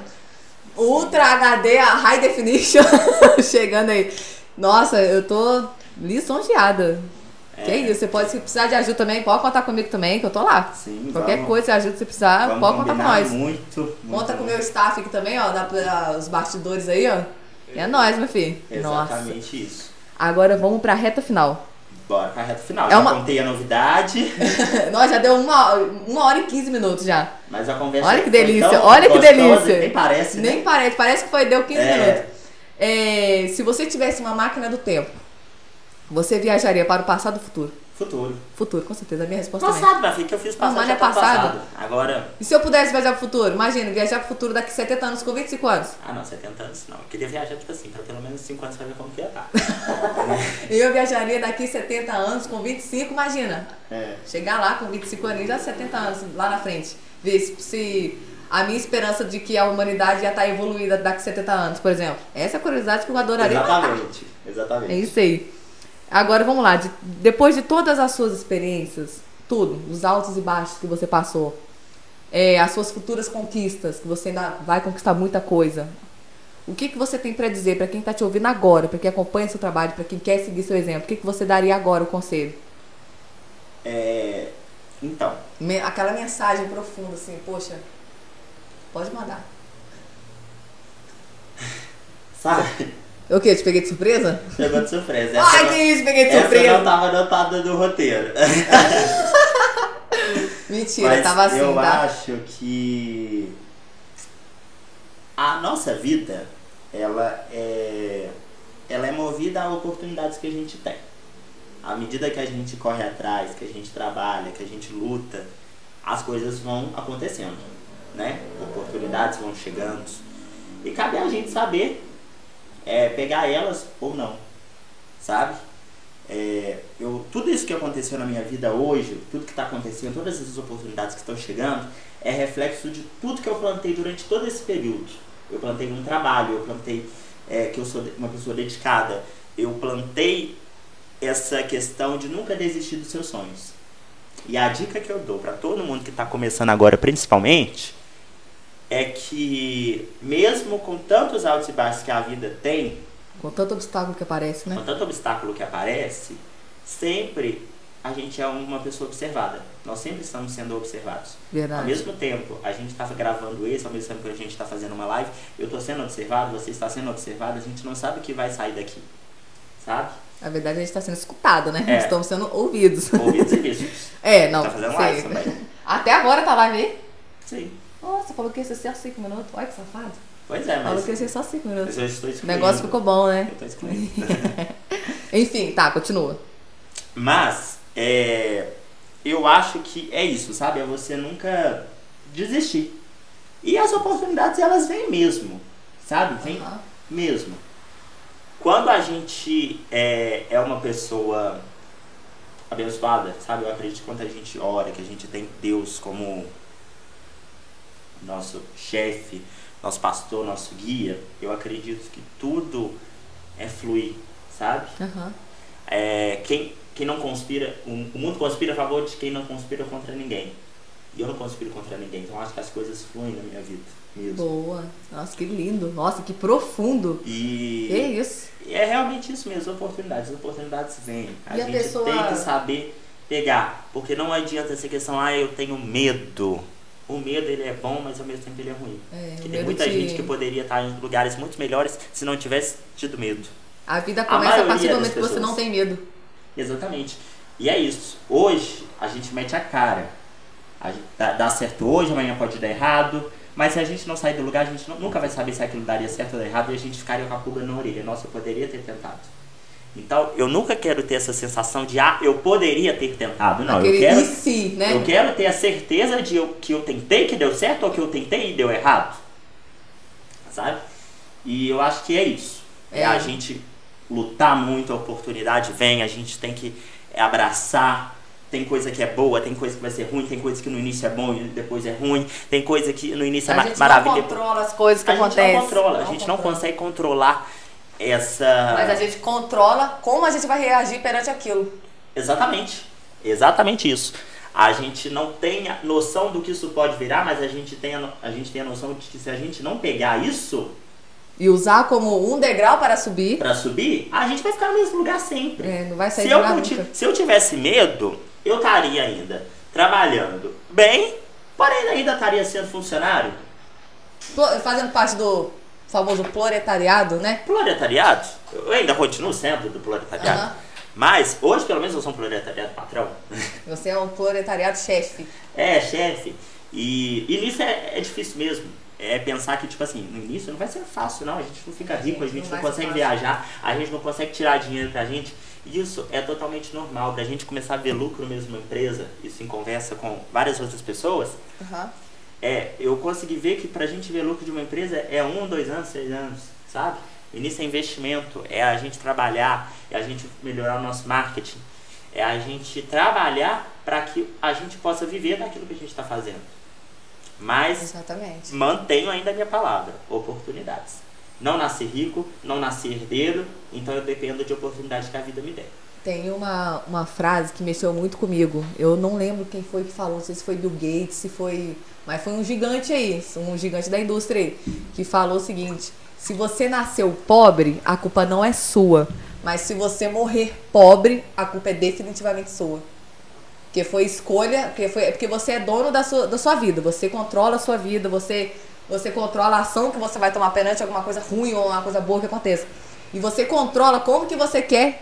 ultra HD a high definition chegando aí. Nossa, eu tô lisonjeada. Que é isso, você pode se precisar de ajuda também, pode contar comigo também, que eu tô lá. Sim, Qualquer vamos- coisa, ajuda se precisar, pode contar com nós. Muito, muito. Conta com o meu staff aqui também, ó, dá pra, os bastidores aí, ó. E é nóis, meu filho. Nossa. Exatamente isso. Agora vamos pra reta final. Bora pra reta final. É já uma- contei a novidade, Nós já deu uma, uma hora e 15 minutos já. mas a conversa Olha que delícia, tão olha que delícia. Nem parece, né? Nem parece, parece que foi, deu 15 É. minutos. É, se você tivesse uma máquina do tempo, você viajaria para o passado ou futuro? Futuro. Futuro, com certeza. A minha resposta também. Passado, Bafi, que eu fiz Não, passado. mas é tá passado. Agora. E se eu pudesse viajar para o futuro? Imagina, viajar para o futuro daqui a 70 anos com 25 anos. Ah, não, 70 anos não. Eu queria viajar, tipo assim, pra pelo menos 5 anos pra ver como que ia estar. E eu viajaria daqui a 70 anos com 25, imagina. É. Chegar lá com 25 anos, já 70 anos lá na frente. Ver se, se a minha esperança de que a humanidade já está evoluída daqui a 70 anos, por exemplo. Essa é a curiosidade que eu adoraria matar. Exatamente. Exatamente. É isso aí. Agora vamos lá. de- depois de todas as suas experiências, tudo, os altos e baixos que você passou, é, as suas futuras conquistas, que você ainda vai conquistar muita coisa. O que, que você tem pra dizer pra quem tá te ouvindo agora, pra quem acompanha seu trabalho, pra quem quer seguir seu exemplo? O que, que você daria agora o conselho? É, Então, aquela mensagem profunda, assim, poxa, pode mandar. sabe? O quê? Te peguei de surpresa? Chegou de surpresa. Essa Ai, não- que isso, peguei de Essa não surpresa. tava anotada no roteiro. Mentira, Mas tava assim, eu tá? acho que a nossa vida, ela é, ela é movida a oportunidades que a gente tem. À medida que a gente corre atrás, que a gente trabalha, que a gente luta, as coisas vão acontecendo, né? Oportunidades vão chegando. E cabe a gente saber é, pegar elas ou não, sabe? É, eu, tudo isso que aconteceu na minha vida hoje, tudo que está acontecendo, todas essas oportunidades que estão chegando, é reflexo de tudo que eu plantei durante todo esse período. Eu plantei um trabalho, eu plantei é, que eu sou uma pessoa dedicada, eu plantei essa questão de nunca desistir dos seus sonhos. E a dica que eu dou para todo mundo que está começando agora, principalmente, é que mesmo com tantos altos e baixos que a vida tem, Com tanto obstáculo que aparece, né? com tanto obstáculo que aparece, sempre a gente é uma pessoa observada. Nós sempre estamos sendo observados. Ao Verdade. mesmo tempo, a gente está gravando esse, ao mesmo tempo que a gente está fazendo uma live, eu estou sendo observado, você está sendo observado, a gente não sabe o que vai sair daqui. Sabe? Na verdade, a gente tá sendo escutado, né? É. Estamos sendo ouvidos. Ouvidos e vistos. É, não. Tá fazendo live também. Até agora tá live aí? Nossa, falou que ia ser só 5 minutos. Olha que safado. Pois é, Falou mas que ia ser só 5 minutos. eu estou O excluindo. negócio ficou bom, né? Eu estou excluindo. Enfim, tá, continua. Mas, é, eu acho que é isso, sabe? É você nunca desistir. E as oportunidades, elas vêm mesmo, sabe? Vem Aham. mesmo. Quando a gente é, é uma pessoa abençoada, sabe? Eu acredito que quando a gente ora, que a gente tem Deus como nosso chefe, nosso pastor, nosso guia, eu acredito que tudo é fluir, sabe? Aham. É, quem, quem não conspira, o, o mundo conspira a favor de quem não conspira contra ninguém. E eu não conspiro contra ninguém, então acho que as coisas fluem na minha vida mesmo. Boa. Nossa, que lindo. Nossa, que profundo. E Que isso? é realmente isso mesmo, oportunidades. As oportunidades vêm. A E a gente pessoa- tem que saber pegar. Porque não adianta essa questão, ah, eu tenho medo. O medo ele é bom, mas ao mesmo tempo ele é ruim. É, Porque tem muita te- gente que poderia estar em lugares muito melhores se não tivesse tido medo. A vida começa a, partir maioria do momento que você não tem medo. Exatamente. E é isso. Hoje a gente mete a cara. A gente dá, dá certo hoje, amanhã pode dar errado. Mas se a gente não sair do lugar, a gente não- nunca vai saber se aquilo daria certo ou dar errado e a gente ficaria com a pulga na orelha. Nossa, eu poderia ter tentado. Então, eu nunca quero ter essa sensação de, ah, eu poderia ter tentado. Não, eu Aquele quero, e se, né? eu quero ter a certeza de eu- que eu tentei que deu certo ou que eu tentei e deu errado. Sabe? E eu acho que é isso. É, É. a gente lutar muito, a oportunidade vem, a gente tem que abraçar. Tem coisa que é boa, tem coisa que vai ser ruim, tem coisa que no início é bom e depois é ruim, tem coisa que no início é a ma- gente não controla as coisas que a gente acontecem. não controla, a gente não controla. consegue controlar essa. Mas a gente controla como a gente vai reagir perante aquilo. Exatamente. Exatamente isso. A gente não tem a noção do que isso pode virar, mas a gente tem a, a gente tem a noção de que se a gente não pegar isso E usar como um degrau para subir. pra subir, a gente vai ficar no mesmo lugar sempre. É, não vai sair Se de eu, lá nunca. se eu tivesse medo, eu estaria ainda trabalhando bem, porém ainda estaria sendo funcionário. Fazendo parte do famoso proletariado, né? Proletariado, eu ainda continuo sendo do proletariado. Mas hoje, pelo menos, eu sou um proletariado patrão. Você é um proletariado chefe. É, chefe. E, e nisso é, é difícil mesmo. É pensar que, tipo assim, no início não vai ser fácil, não. A gente não fica rico, a gente Não não, consegue fácil. viajar, a gente não consegue tirar dinheiro pra gente. Isso é totalmente normal. Pra gente começar a ver lucro mesmo numa empresa, isso em conversa com várias outras pessoas, Aham. É, eu consegui ver que pra gente ver lucro de uma empresa é um, dois anos, seis anos, sabe? O início é investimento, é a gente trabalhar, é a gente melhorar o nosso marketing, é a gente trabalhar para que a gente possa viver daquilo que a gente está fazendo. Mas Exatamente. mantenho ainda a minha palavra, oportunidades. Não nasci rico, não nasci herdeiro, então eu dependo de oportunidades que a vida me der. Tem uma, uma frase que mexeu muito comigo. Eu não lembro quem foi que falou, não sei se foi Bill Gates, se foi. Mas foi um gigante aí, um gigante da indústria aí, que falou o seguinte: se você nasceu pobre, a culpa não é sua. Mas se você morrer pobre, a culpa é definitivamente sua. Porque foi escolha, porque, foi, porque você é dono da sua, da sua vida, você controla a sua vida, você, você controla a ação que você vai tomar perante alguma coisa ruim ou uma coisa boa que aconteça. E você controla como que você quer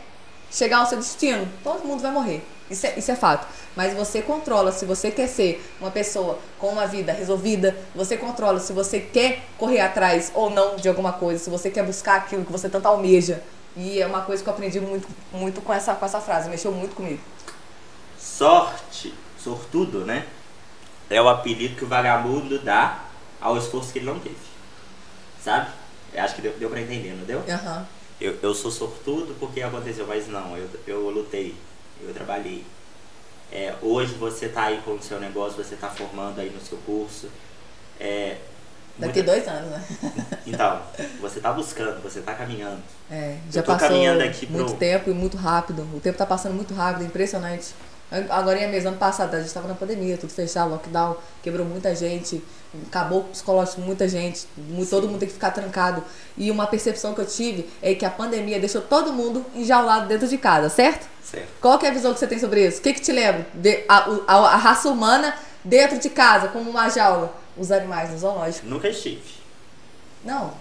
chegar ao seu destino. Todo mundo vai morrer. Isso é, isso é fato. Mas você controla se você quer ser uma pessoa com uma vida resolvida, você controla se você quer correr atrás ou não de alguma coisa, se você quer buscar aquilo que você tanto almeja. E é uma coisa que eu aprendi muito, muito com, essa, com essa frase, mexeu muito comigo. Sorte, sortudo, né? É o apelido que o vagabundo dá ao esforço que ele não teve. Sabe? Eu acho que deu, deu pra entender, não deu? Aham. Eu, eu sou sortudo porque aconteceu, mas não, eu, eu lutei, eu trabalhei. É, hoje você tá aí com o seu negócio, você tá formando aí no seu curso. É, Daqui muita- dois anos, né? Então, você tá buscando, você tá caminhando. É, já passou caminhando aqui pro- muito tempo e muito rápido. O tempo tá passando muito rápido, impressionante. Agora é mesmo, ano passado, a gente tava na pandemia, tudo fechado, lockdown, quebrou muita gente, acabou o psicológico muita gente, mu- todo mundo tem que ficar trancado. E uma percepção que eu tive é que a pandemia deixou todo mundo enjaulado dentro de casa, certo? Certo. Qual que é a visão que você tem sobre isso? O que que te lembra? De- a, a- a raça humana dentro de casa, como uma jaula. Os animais no zoológico. Nunca estive. Não.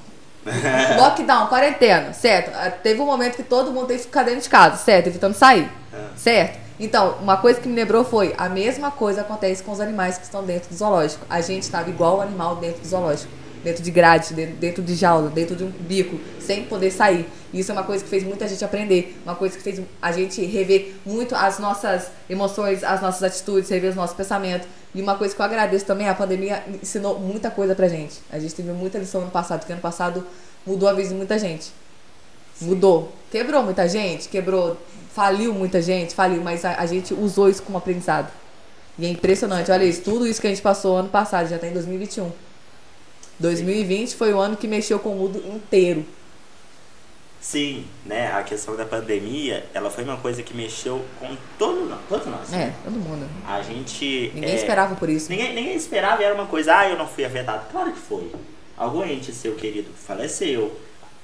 Lockdown, quarentena, certo? Ah, Teve um momento que todo mundo teve que ficar dentro de casa, certo? Evitando sair, Ah. certo? Então, uma coisa que me lembrou foi a mesma coisa acontece com os animais que estão dentro do zoológico. A gente estava igual o animal dentro do zoológico. Dentro de grade, dentro, de jaula, dentro de um bico, sem poder sair. Isso é uma coisa que fez muita gente aprender. Uma coisa que fez a gente rever muito as nossas emoções, as nossas atitudes, rever os nossos pensamentos. E uma coisa que eu agradeço também, a pandemia ensinou muita coisa pra gente. A gente teve muita lição no passado, porque ano passado mudou a vida de muita gente. Mudou. Quebrou muita gente, quebrou, faliu muita gente, faliu, mas a, a gente usou isso como aprendizado. E é impressionante, olha isso, tudo isso que a gente passou ano passado, já tá em 2021. 2020 foi o ano que mexeu com o mundo inteiro. Sim, né? A questão da pandemia, ela foi uma coisa que mexeu com todo, nós- todos nós. É, todo mundo. A gente. Ninguém é, esperava por isso. Ninguém, ninguém esperava, era uma coisa, ah, eu não fui afetado. Claro que foi. Algum ente seu querido faleceu,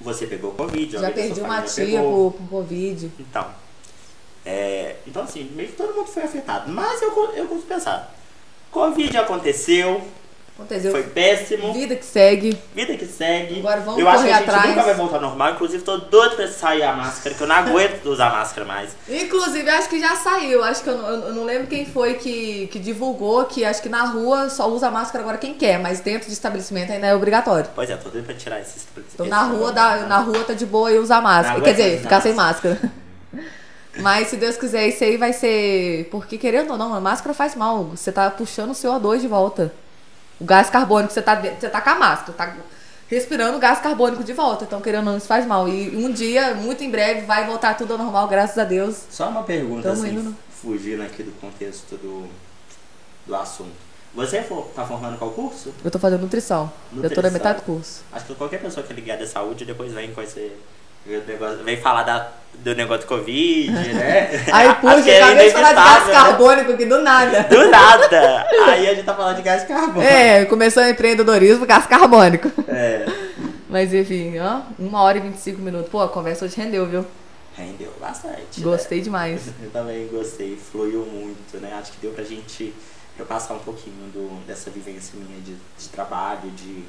Você pegou Covid, Já perdi uma tia por, por Covid. Então, é, então assim, meio que todo mundo foi afetado. Mas eu, eu consigo pensar. Covid aconteceu, Aconteceu. foi péssimo, Vida que segue. vida que segue. Agora vamos eu acho que a gente atrás. nunca vai voltar ao normal. Inclusive, tô doido pra sair a máscara, que eu não aguento usar máscara mais. Inclusive, acho que já saiu. Acho que eu não, eu não lembro quem foi que, que divulgou que acho que na rua só usa máscara agora quem quer, mas dentro de estabelecimento ainda é obrigatório. Pois é, tô doido pra tirar esse Então na rua, dá, na rua tá de boa e usar máscara. Quer dizer, ficar sem máscara. Mas se Deus quiser, isso aí vai ser. Porque querendo ou não, a máscara faz mal. Você tá puxando o CO2 de volta. O gás carbônico, você tá, você tá com a máscara, tá respirando o gás carbônico de volta. Então, querendo ou não, isso faz mal. E um dia, muito em breve, vai voltar tudo ao normal, graças a Deus. Só uma pergunta, Tamo assim, indo no- fugindo aqui do contexto do, do assunto. Você for, tá formando qual curso? Eu tô fazendo nutrição. Eu tô na Nutrição. metade do curso. Acho que qualquer pessoa que é ligada à saúde depois vem com esse negócio, vem falar da, do negócio do Covid, né? Aí, puxa, é acabei de falar de gás né? carbônico aqui do nada. Do nada! Aí a gente tá falando de gás carbônico. É, começou o empreendedorismo, gás carbônico. É. Mas enfim, ó, uma hora e 25 minutos. Pô, a conversa hoje rendeu, viu? Rendeu bastante. Gostei demais. Né? Eu também gostei, fluiu muito, né? Acho que deu pra gente repassar um pouquinho do, dessa vivência minha de, de trabalho, de,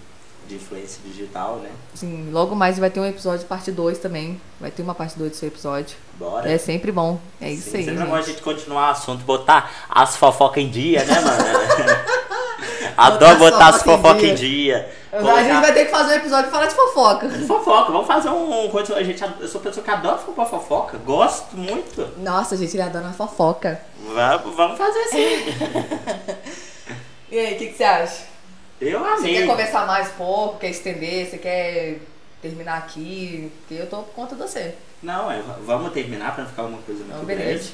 de influência digital, né? Sim, logo mais vai ter um episódio parte 2 também. Vai ter uma parte 2 do seu episódio. Bora. É sempre bom. É isso Sim, aí. Sempre é bom a gente. gente continuar o assunto, botar as fofocas em dia, né, mano? Adoro Botar botar as fofoca em fofocas em dia. dia. A gente vai ter que fazer um episódio e falar de fofoca. Fofoca, vamos fazer um. A gente, eu sou pessoa que adora fofoca, gosto muito. Nossa, gente, ele adora fofoca. Vamos, vamos fazer sim. E aí, o que, que você acha? Eu Você amei. quer conversar mais um pouco? Quer estender? Você quer terminar aqui? Porque eu tô por conta de você. Não, é, vamos terminar pra não ficar uma coisa muito Não, grande.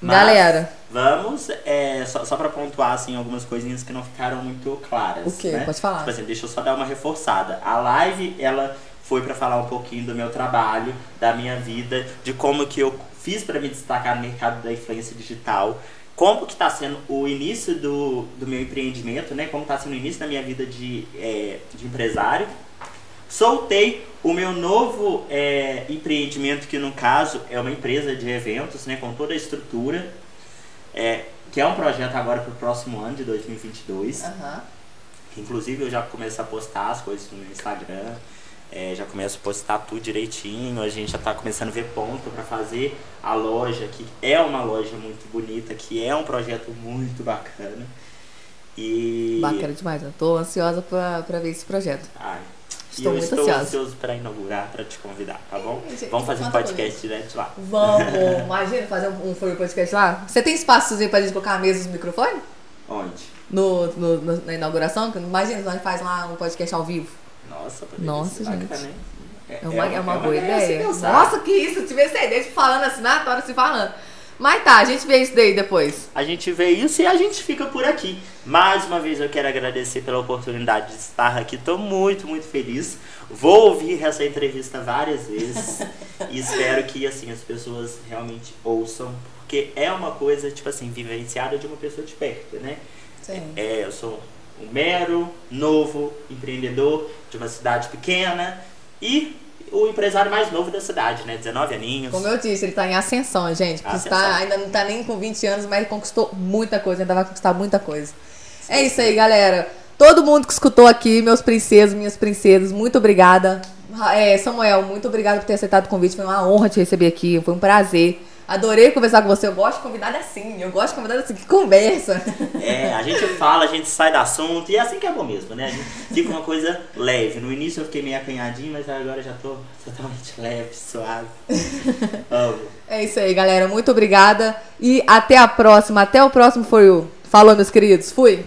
Mas Galera, Vamos, é, só, só pra pontuar assim, algumas coisinhas que não ficaram muito claras. O quê? Né? Pode falar. Tipo assim, deixa eu só dar uma reforçada. A live, ela foi pra falar um pouquinho do meu trabalho, da minha vida, de como que eu fiz pra me destacar no mercado da influência digital, como que tá sendo o início do, do meu empreendimento, né? Como tá sendo o início da minha vida de, é, de empresário. Soltei o meu novo é, empreendimento, que no caso é uma empresa de eventos, né, com toda a estrutura, é, que é um projeto agora para o próximo ano de 2022. aham. Inclusive eu já começo a postar as coisas no meu Instagram, é, já começo a postar tudo direitinho, a gente já está começando a ver ponto para fazer a loja, que é uma loja muito bonita, que é um projeto muito bacana. E. Bacana demais. Eu tô ansiosa pra, pra ver esse projeto. Ai, Estou eu muito estou ansiosa. ansioso para inaugurar, para te convidar, tá bom? Gente, Vamos fazer um podcast direto lá. Vamos, imagina fazer um, um podcast lá. Você tem espaçozinho pra gente colocar a mesa e os microfones? Onde? No, no- na inauguração? Imagina, nós faz lá um podcast ao vivo. Nossa, Nossa, gente. bacana, hein? É uma, é uma, boa a se ideia. Nossa, que isso, eu tive essa ideia de falando assim, na hora se falando. Mas tá, a gente vê isso daí depois. A gente vê isso e a gente fica por aqui. Mais uma vez eu quero agradecer pela oportunidade de estar aqui. Estou muito, muito feliz. Vou ouvir essa entrevista várias vezes e espero que assim as pessoas realmente ouçam, porque é uma coisa tipo assim vivenciada de uma pessoa de perto, né? Sim. É, eu sou um mero, novo empreendedor de uma cidade pequena e o empresário mais novo da cidade, né? 19 aninhos. Como eu disse, ele tá em ascensão, gente. Porque Ascensão. Está, ainda não tá nem com 20 anos, mas ele conquistou muita coisa, ainda vai conquistar muita coisa. É isso aí, galera. Todo mundo que escutou aqui, meus princesos, minhas princesas, muito obrigada. É, Samuel, muito obrigada por ter aceitado o convite. Foi uma honra te receber aqui, foi um prazer. Adorei conversar com você. Eu gosto de convidado assim. Eu gosto de convidado assim, que conversa. É, a gente fala, a gente sai do assunto e é assim que é bom mesmo, né? A gente fica uma coisa leve. No início eu fiquei meio acanhadinho, mas agora já tô totalmente leve, suave. Amo. É isso aí, galera. Muito obrigada. E até a próxima. Até o próximo For You. Falou, meus queridos. Fui.